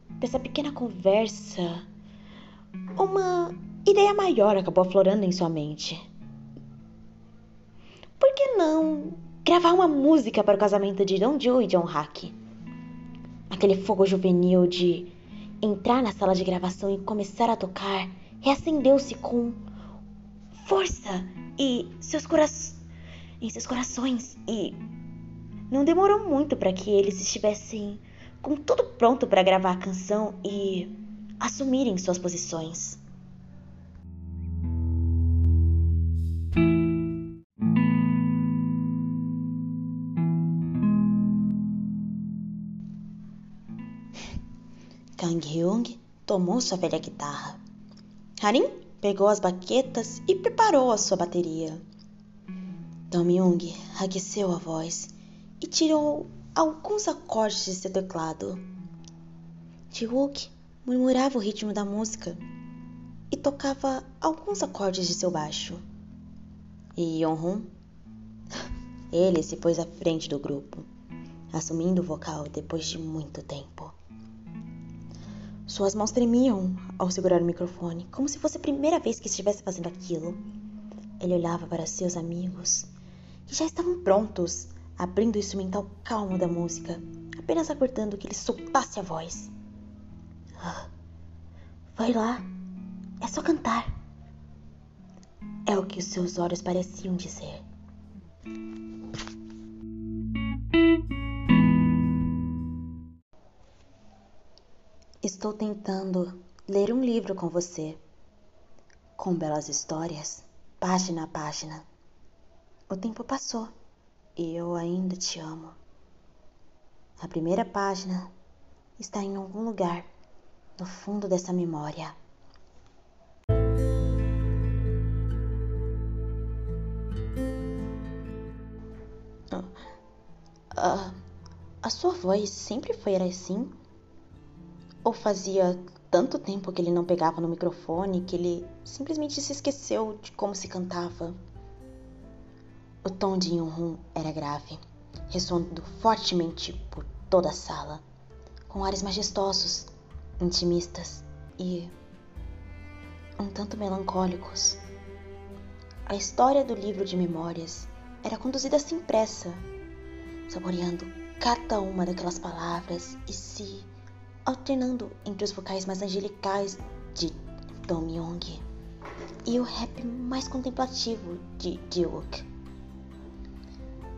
B: Dessa pequena conversa, uma ideia maior acabou aflorando em sua mente. Por que não gravar uma música para o casamento de Don Joe e John Hack? Aquele fogo juvenil de entrar na sala de gravação e começar a tocar reacendeu-se com força e seus corações em seus corações e não demorou muito para que eles estivessem com tudo pronto para gravar a canção e assumirem suas posições. Kang Hyung tomou sua velha guitarra. Harin pegou as baquetas e preparou a sua bateria. Dong Myung aqueceu a voz e tirou alguns acordes de seu teclado. Ji-wook murmurava o ritmo da música e tocava alguns acordes de seu baixo. E Yeon-hun? Ele se pôs à frente do grupo, assumindo o vocal depois de muito tempo. Suas mãos tremiam ao segurar o microfone, como se fosse a primeira vez que estivesse fazendo aquilo. Ele olhava para seus amigos que já estavam prontos, abrindo o instrumental calmo da música, apenas aguardando que ele soltasse a voz. Vai lá, é só cantar. É o que os seus olhos pareciam dizer. Estou tentando ler um livro com você, com belas histórias, página a página. O tempo passou e eu ainda te amo. A primeira página está em algum lugar no fundo dessa memória. Ah, a sua voz sempre foi assim? Ou fazia tanto tempo que ele não pegava no microfone que ele simplesmente se esqueceu de como se cantava? O tom de Yunhun era grave, ressoando fortemente por toda a sala, com ares majestosos, intimistas e um tanto melancólicos. A história do livro de memórias era conduzida sem pressa, saboreando cada uma daquelas palavras e se alternando entre os vocais mais angelicais de Dong Myung e o rap mais contemplativo de Jiwook.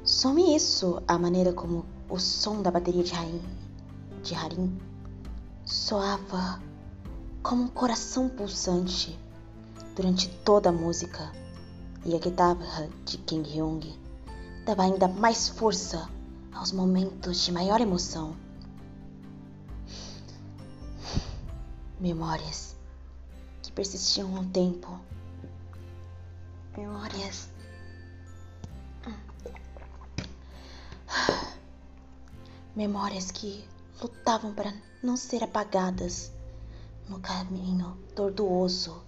B: Some isso a maneira como o som da bateria de Harim, de Harim soava como um coração pulsante durante toda a música e a guitarra de Kim Hyung dava ainda mais força aos momentos de maior emoção. Memórias que persistiam no tempo. Memórias Memórias que lutavam para não ser apagadas no caminho tortuoso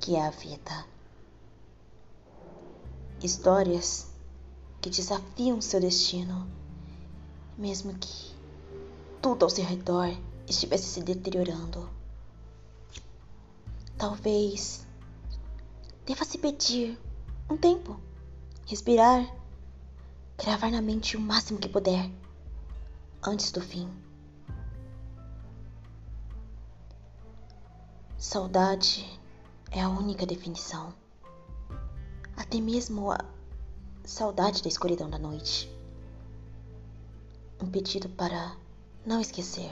B: que é a vida. Histórias que desafiam seu destino, mesmo que tudo ao seu redor estivesse se deteriorando. Talvez deva se pedir um tempo, respirar, gravar na mente o máximo que puder antes do fim. Saudade é a única definição. Até mesmo a saudade da escuridão da noite. Um pedido para não esquecer.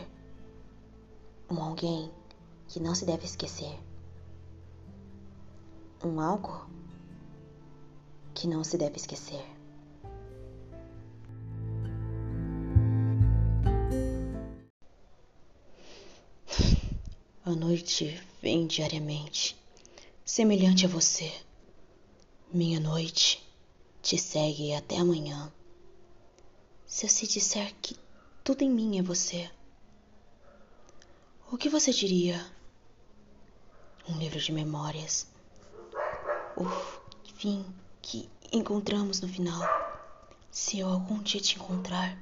B: Um alguém que não se deve esquecer. Um algo que não se deve esquecer. A noite vem diariamente, semelhante a você. Minha noite te segue até amanhã. Se eu se disser que tudo em mim é você, o que você diria? Um livro de memórias. O fim que encontramos no final. Se eu algum dia te encontrar,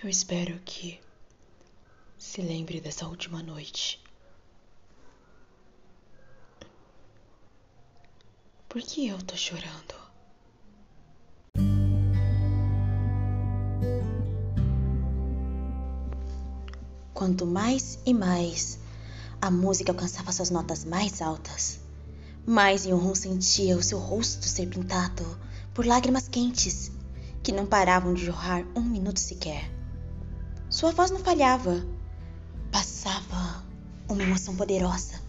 B: eu espero que se lembre dessa última noite. Por que eu tô chorando? Quanto mais e mais a música alcançava suas notas mais altas, mais Yonhun sentia o seu rosto ser pintado por lágrimas quentes que não paravam de jorrar um minuto sequer. Sua voz não falhava, passava uma emoção poderosa,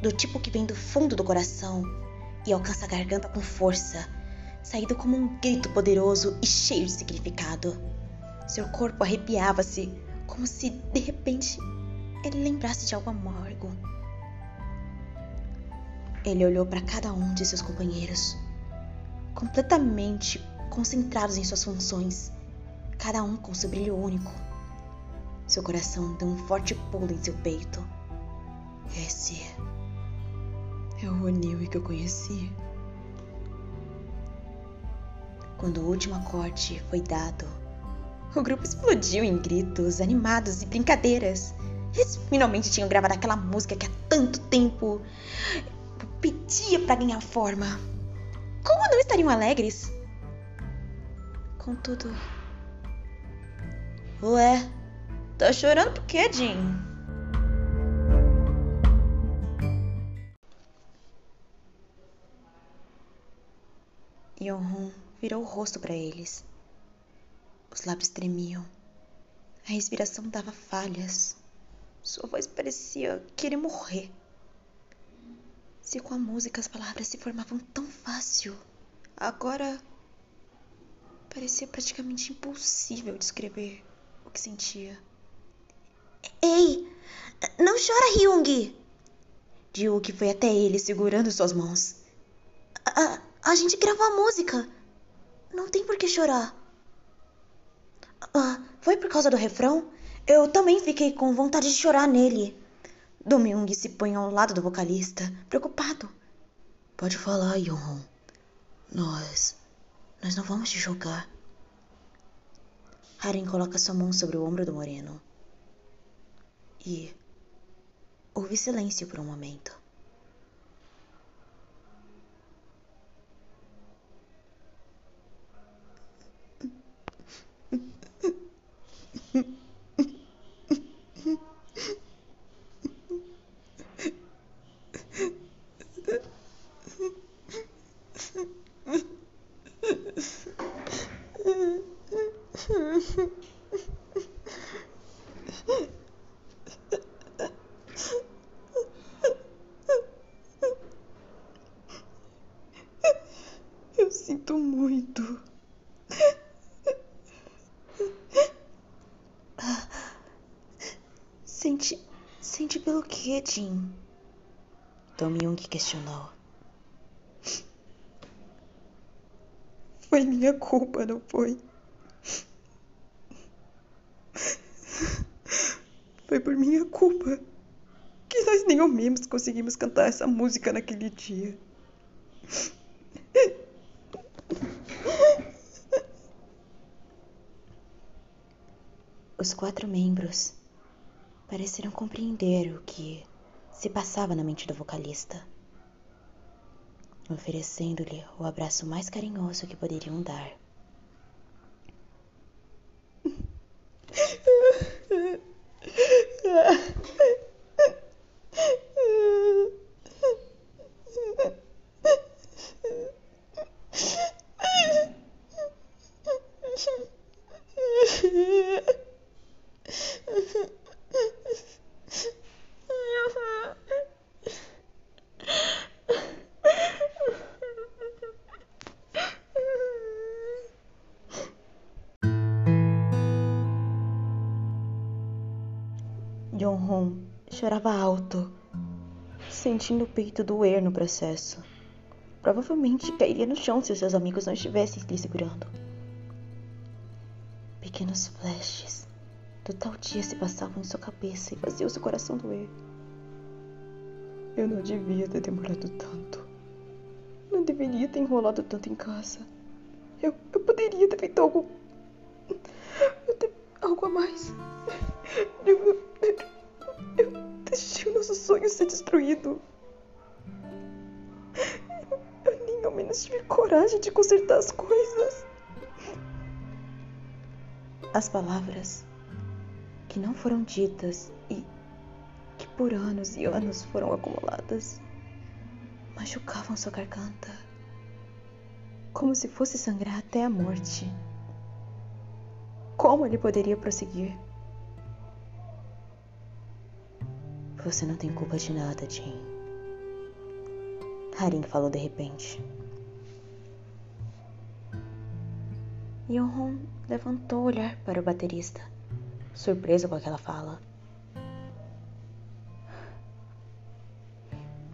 B: do tipo que vem do fundo do coração e alcança a garganta com força, saído como um grito poderoso e cheio de significado. Seu corpo arrepiava-se como se de repente ele lembrasse de algo amargo. Ele olhou para cada um de seus companheiros, completamente concentrados em suas funções, cada um com seu brilho único. Seu coração deu um forte pulo em seu peito. Esse é o O'Neill que eu conheci. Quando o último acorde foi dado, o grupo explodiu em gritos, animados e brincadeiras. Eles finalmente tinham gravado aquela música que há tanto tempo pedia para ganhar forma. Como não estariam alegres? Contudo. Ué, tá chorando por quê, Jim? Virou o rosto para eles. Os lábios tremiam. A respiração dava falhas. Sua voz parecia querer morrer. Se com a música as palavras se formavam tão fácil, agora parecia praticamente impossível descrever o que sentia.
C: Ei, não chora, Hyung!
B: Ryuk foi até ele segurando suas mãos.
C: A, a gente gravou a música. Não tem por que chorar.
B: Ah, foi por causa do refrão? Eu também fiquei com vontade de chorar nele. Do Myung se põe ao lado do vocalista, preocupado. Pode falar, Yonhon. Nós. Nós não vamos te julgar. Haren coloca sua mão sobre o ombro do moreno. E. Houve silêncio por um momento. Eu sinto muito. Sente. Sente pelo quê, Jim? Tom Young questionou. Foi minha culpa, não foi? Foi por minha culpa que nós nem ao menos conseguimos cantar essa música naquele dia. Os quatro membros pareceram compreender o que se passava na mente do vocalista, oferecendo-lhe o abraço mais carinhoso que poderiam dar. Sentindo o peito doer no processo. Provavelmente cairia no chão se os seus amigos não estivessem lhe segurando. Pequenos flashes do tal dia se passavam em sua cabeça e faziam seu coração doer. Eu não devia ter demorado tanto. Não deveria ter enrolado tanto em casa. Eu, eu poderia ter feito algo. algo a mais. Eu, eu, eu deixei o nosso sonho ser destruído. Menos tive coragem de consertar as coisas. As palavras que não foram ditas e que por anos e anos foram acumuladas machucavam sua garganta, como se fosse sangrar até a morte. Como ele poderia prosseguir? Você não tem culpa de nada, Jim. Harim falou de repente. Yohon levantou o olhar para o baterista, surpreso com aquela fala.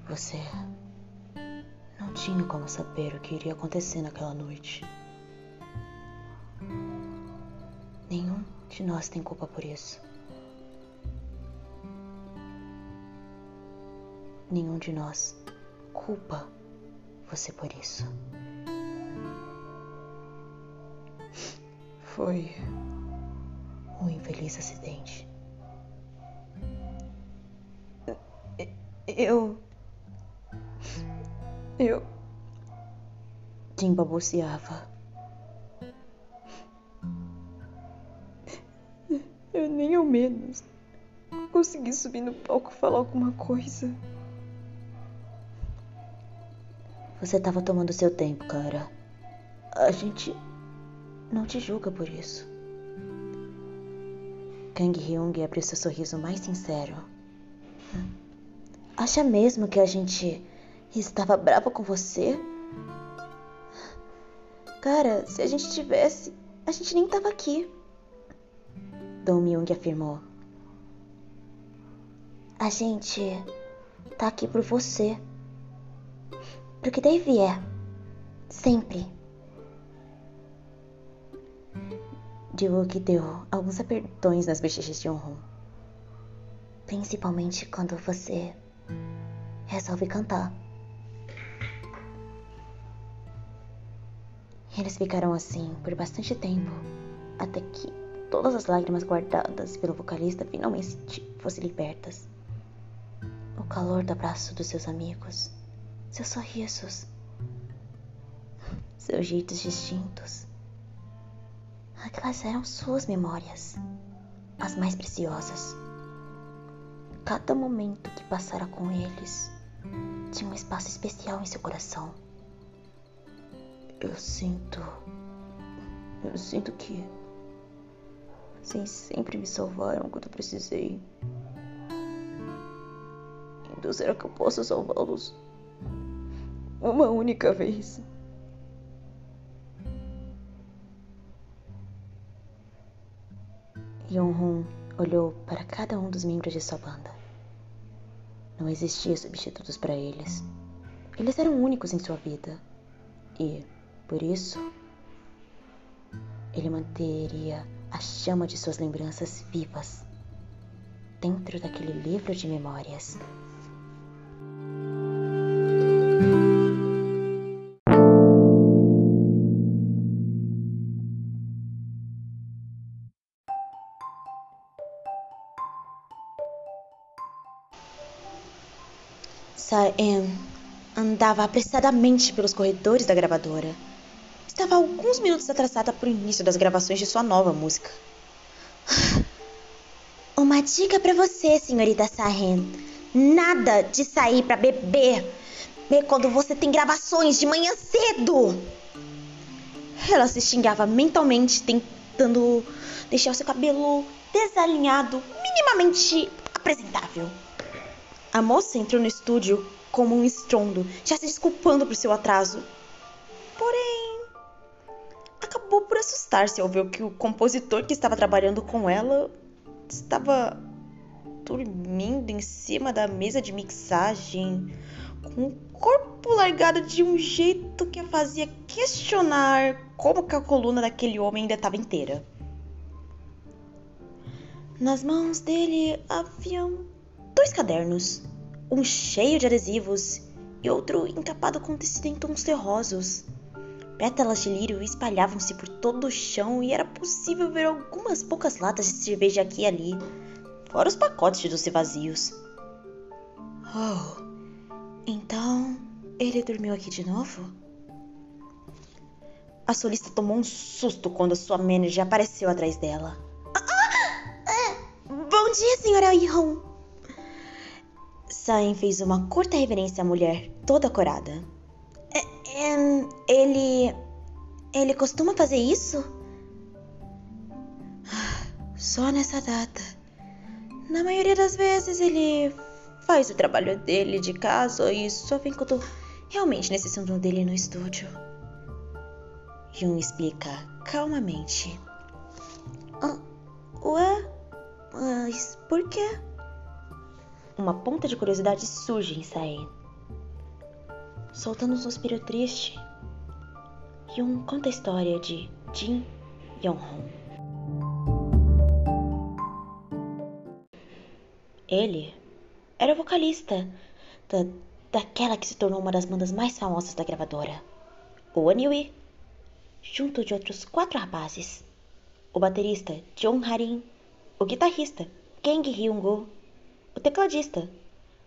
B: Você não tinha como saber o que iria acontecer naquela noite. Nenhum de nós tem culpa por isso. Nenhum de nós culpa você por isso. Foi um infeliz acidente. Eu. Eu. Tim balbuciava. Eu nem ao menos consegui subir no palco falar alguma coisa. Você estava tomando seu tempo, cara. A gente não te julga por isso. Kang Hyung abriu seu sorriso mais sincero. Acha mesmo que a gente estava brava com você? Cara, se a gente tivesse, a gente nem tava aqui. Dong Myung afirmou.
C: A gente tá aqui por você. Porque Dave é. Sempre.
B: Que deu alguns apertões nas bochechas de Honron.
C: Principalmente quando você resolve cantar.
B: Eles ficaram assim por bastante tempo, até que todas as lágrimas guardadas pelo vocalista finalmente fossem libertas. O calor do abraço dos seus amigos, seus sorrisos, seus jeitos distintos
C: Aquelas eram suas memórias, as mais preciosas. Cada momento que passara com eles tinha um espaço especial em seu coração.
B: Eu sinto. Eu sinto que. Vocês sempre me salvaram quando precisei. Então será que eu posso salvá-los? Uma única vez. Yonhun olhou para cada um dos membros de sua banda. Não existia substitutos para eles. Eles eram únicos em sua vida. E, por isso, ele manteria a chama de suas lembranças vivas dentro daquele livro de memórias.
A: Andava apressadamente pelos corredores da gravadora. Estava alguns minutos atrasada para o início das gravações de sua nova música.
C: Uma dica para você, senhorita Sahen. Nada de sair para beber quando você tem gravações de manhã cedo.
A: Ela se xingava mentalmente, tentando deixar o seu cabelo desalinhado, minimamente apresentável. A moça entrou no estúdio como um estrondo, já se desculpando por seu atraso. Porém, acabou por assustar-se ao ver que o compositor que estava trabalhando com ela estava dormindo em cima da mesa de mixagem, com o corpo largado de um jeito que a fazia questionar como que a coluna daquele homem ainda estava inteira.
B: Nas mãos dele haviam dois cadernos, um cheio de adesivos e outro encapado com tecido em tons terrosos. Pétalas de lírio espalhavam-se por todo o chão e era possível ver algumas poucas latas de cerveja aqui e ali, fora os pacotes de doce vazios. Oh, então ele dormiu aqui de novo? A solista tomou um susto quando sua manager apareceu atrás dela.
C: Ah, ah, é. Bom dia, senhora Ihon.
B: Sain fez uma curta reverência à mulher, toda corada. É, é, ele. Ele costuma fazer isso? Só nessa data. Na maioria das vezes ele faz o trabalho dele de casa e só vem quando realmente necessitam dele no estúdio. Yun explica calmamente.
C: Ah, ué? Mas por quê?
B: Uma ponta de curiosidade surge em Sae. Soltando um suspiro triste, Yun conta a história de Jin Yonghon. Ele era o vocalista da, daquela que se tornou uma das bandas mais famosas da gravadora, o Aniwi junto de outros quatro rapazes: o baterista John Harin, o guitarrista Kang Hyung-go, o tecladista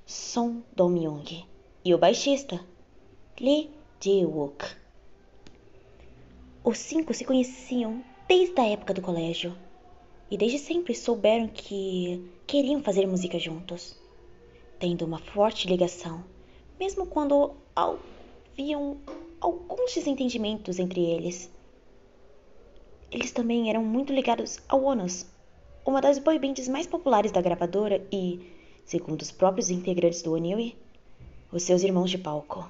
B: Son Dong-myung e o baixista Lee Jae-wook. Os cinco se conheciam desde a época do colégio e desde sempre souberam que queriam fazer música juntos, tendo uma forte ligação, mesmo quando haviam alguns desentendimentos entre eles. Eles também eram muito ligados ao Onos, uma das boybands mais populares da gravadora e, segundo os próprios integrantes do Oniwi, os seus irmãos de palco.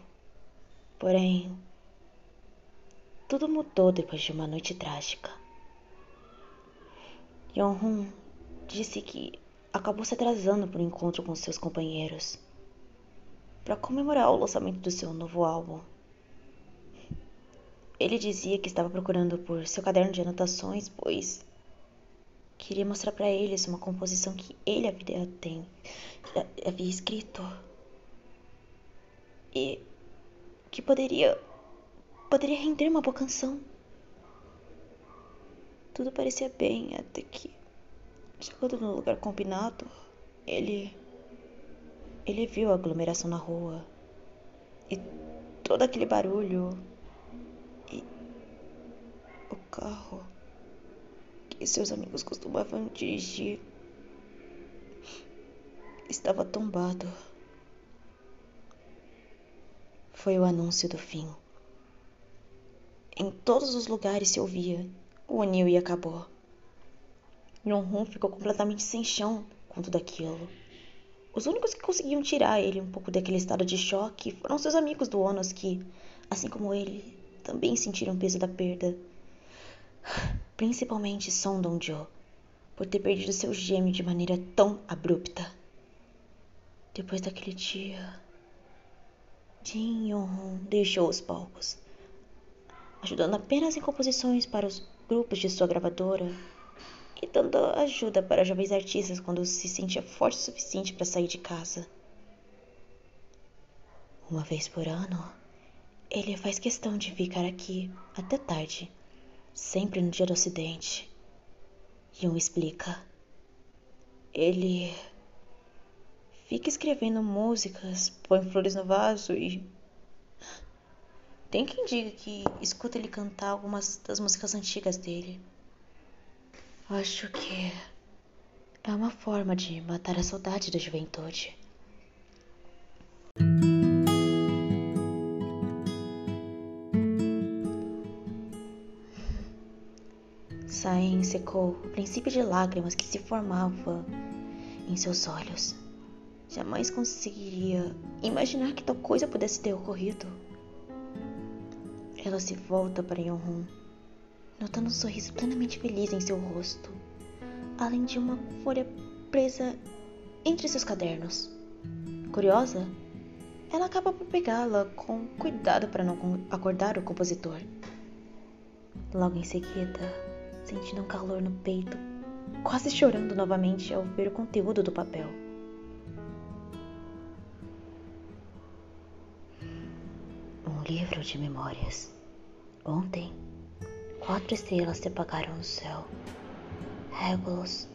B: Porém, tudo mudou depois de uma noite trágica. Yonhun disse que acabou se atrasando para o encontro com seus companheiros para comemorar o lançamento do seu novo álbum. Ele dizia que estava procurando por seu caderno de anotações, pois queria mostrar para eles uma composição que ele havia, tem, havia escrito e que poderia poderia render uma boa canção. Tudo parecia bem até que, chegando no lugar combinado, ele ele viu a aglomeração na rua e todo aquele barulho o carro que seus amigos costumavam dirigir estava tombado. Foi o anúncio do fim. Em todos os lugares se ouvia: o anil e acabou. Yonhun ficou completamente sem chão com tudo aquilo. Os únicos que conseguiam tirar ele um pouco daquele estado de choque foram seus amigos do Onos que, assim como ele, também sentiram o peso da perda principalmente Song Dong-jo, por ter perdido seu gêmeo de maneira tão abrupta. Depois daquele dia, Jin Yong-hun deixou os palcos, ajudando apenas em composições para os grupos de sua gravadora e dando ajuda para jovens artistas quando se sentia forte o suficiente para sair de casa. Uma vez por ano, ele faz questão de ficar aqui até tarde sempre no dia do acidente. Yun explica. Ele fica escrevendo músicas, põe flores no vaso e. Tem quem diga que escuta ele cantar algumas das músicas antigas dele. Acho que é uma forma de matar a saudade da juventude. Saem secou o princípio de lágrimas que se formava em seus olhos. Jamais conseguiria imaginar que tal coisa pudesse ter ocorrido. Ela se volta para Yonhun, notando um sorriso plenamente feliz em seu rosto, além de uma folha presa entre seus cadernos. Curiosa, ela acaba por pegá-la com cuidado para não acordar o compositor. Logo em seguida, sentindo um calor no peito quase chorando novamente ao ver o conteúdo do papel. Um livro de memórias. Ontem, quatro estrelas se apagaram no céu. Regulus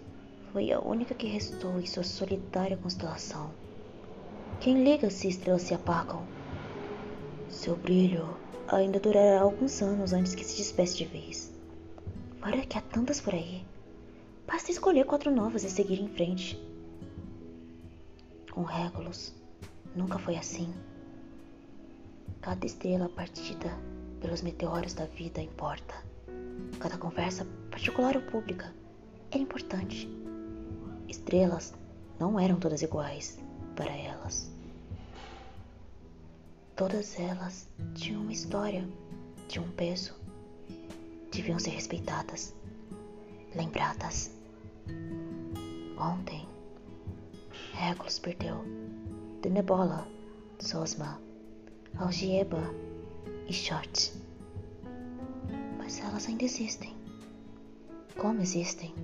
B: foi a única que restou em sua solitária constelação. Quem liga se estrelas se apagam? Seu brilho ainda durará alguns anos antes que se despece de vez. Olha que há tantas por aí. Basta escolher quatro novas e seguir em frente. Com Regulus, nunca foi assim. Cada estrela partida pelos meteoros da vida importa. Cada conversa, particular ou pública, era importante. Estrelas não eram todas iguais para elas. Todas elas tinham uma história, tinham um peso. Deviam ser respeitadas, lembradas. Ontem, Regulus perdeu Denebola, Sosma, Algieba e Short. Mas elas ainda existem. Como existem?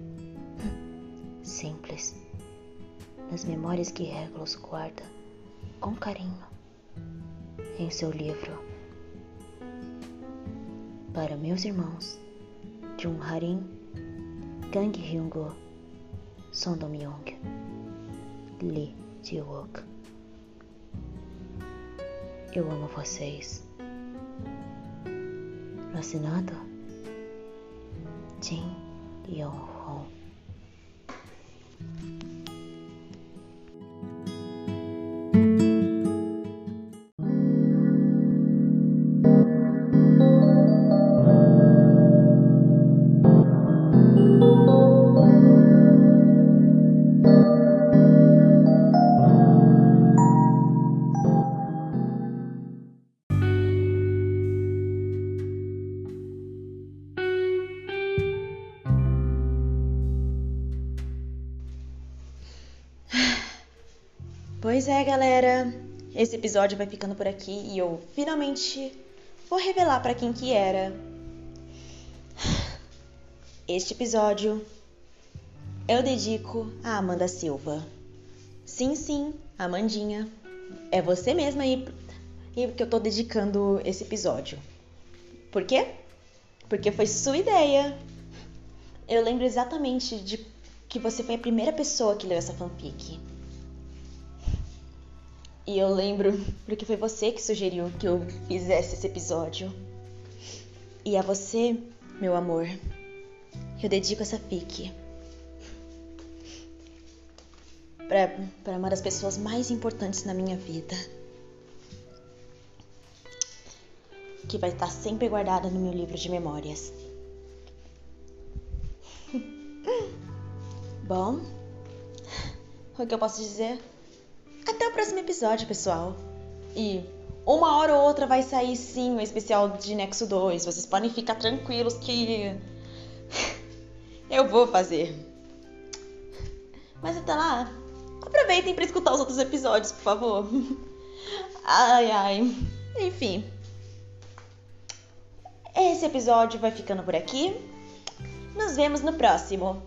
B: Simples. Nas memórias que Regulus guarda com carinho em seu livro. Para meus irmãos, Jun Harin, Gang Hyungo, Son Dong-myung, Lee Ji-wook. Eu amo vocês. Assinado Jin Yong-hong.
A: Pois é, galera. Esse episódio vai ficando por aqui e eu finalmente vou revelar para quem que era. Este episódio eu dedico a Amanda Silva. Sim, sim, Amandinha. É você mesma aí que eu tô dedicando esse episódio. Por quê? Porque foi sua ideia. Eu lembro exatamente de que você foi a primeira pessoa que leu essa fanfic. E eu lembro porque foi você que sugeriu que eu fizesse esse episódio. E a você, meu amor, eu dedico essa fic. Para uma das pessoas mais importantes na minha vida. Que vai estar sempre guardada no meu livro de memórias. Bom, o que eu posso dizer? Até o próximo episódio, pessoal. E uma hora ou outra vai sair sim o especial de Nexo 2. Vocês podem ficar tranquilos que eu vou fazer. Mas até lá, aproveitem para escutar os outros episódios, por favor. Ai, ai. Enfim. Esse episódio vai ficando por aqui. Nos vemos no próximo.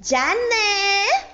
A: Já né?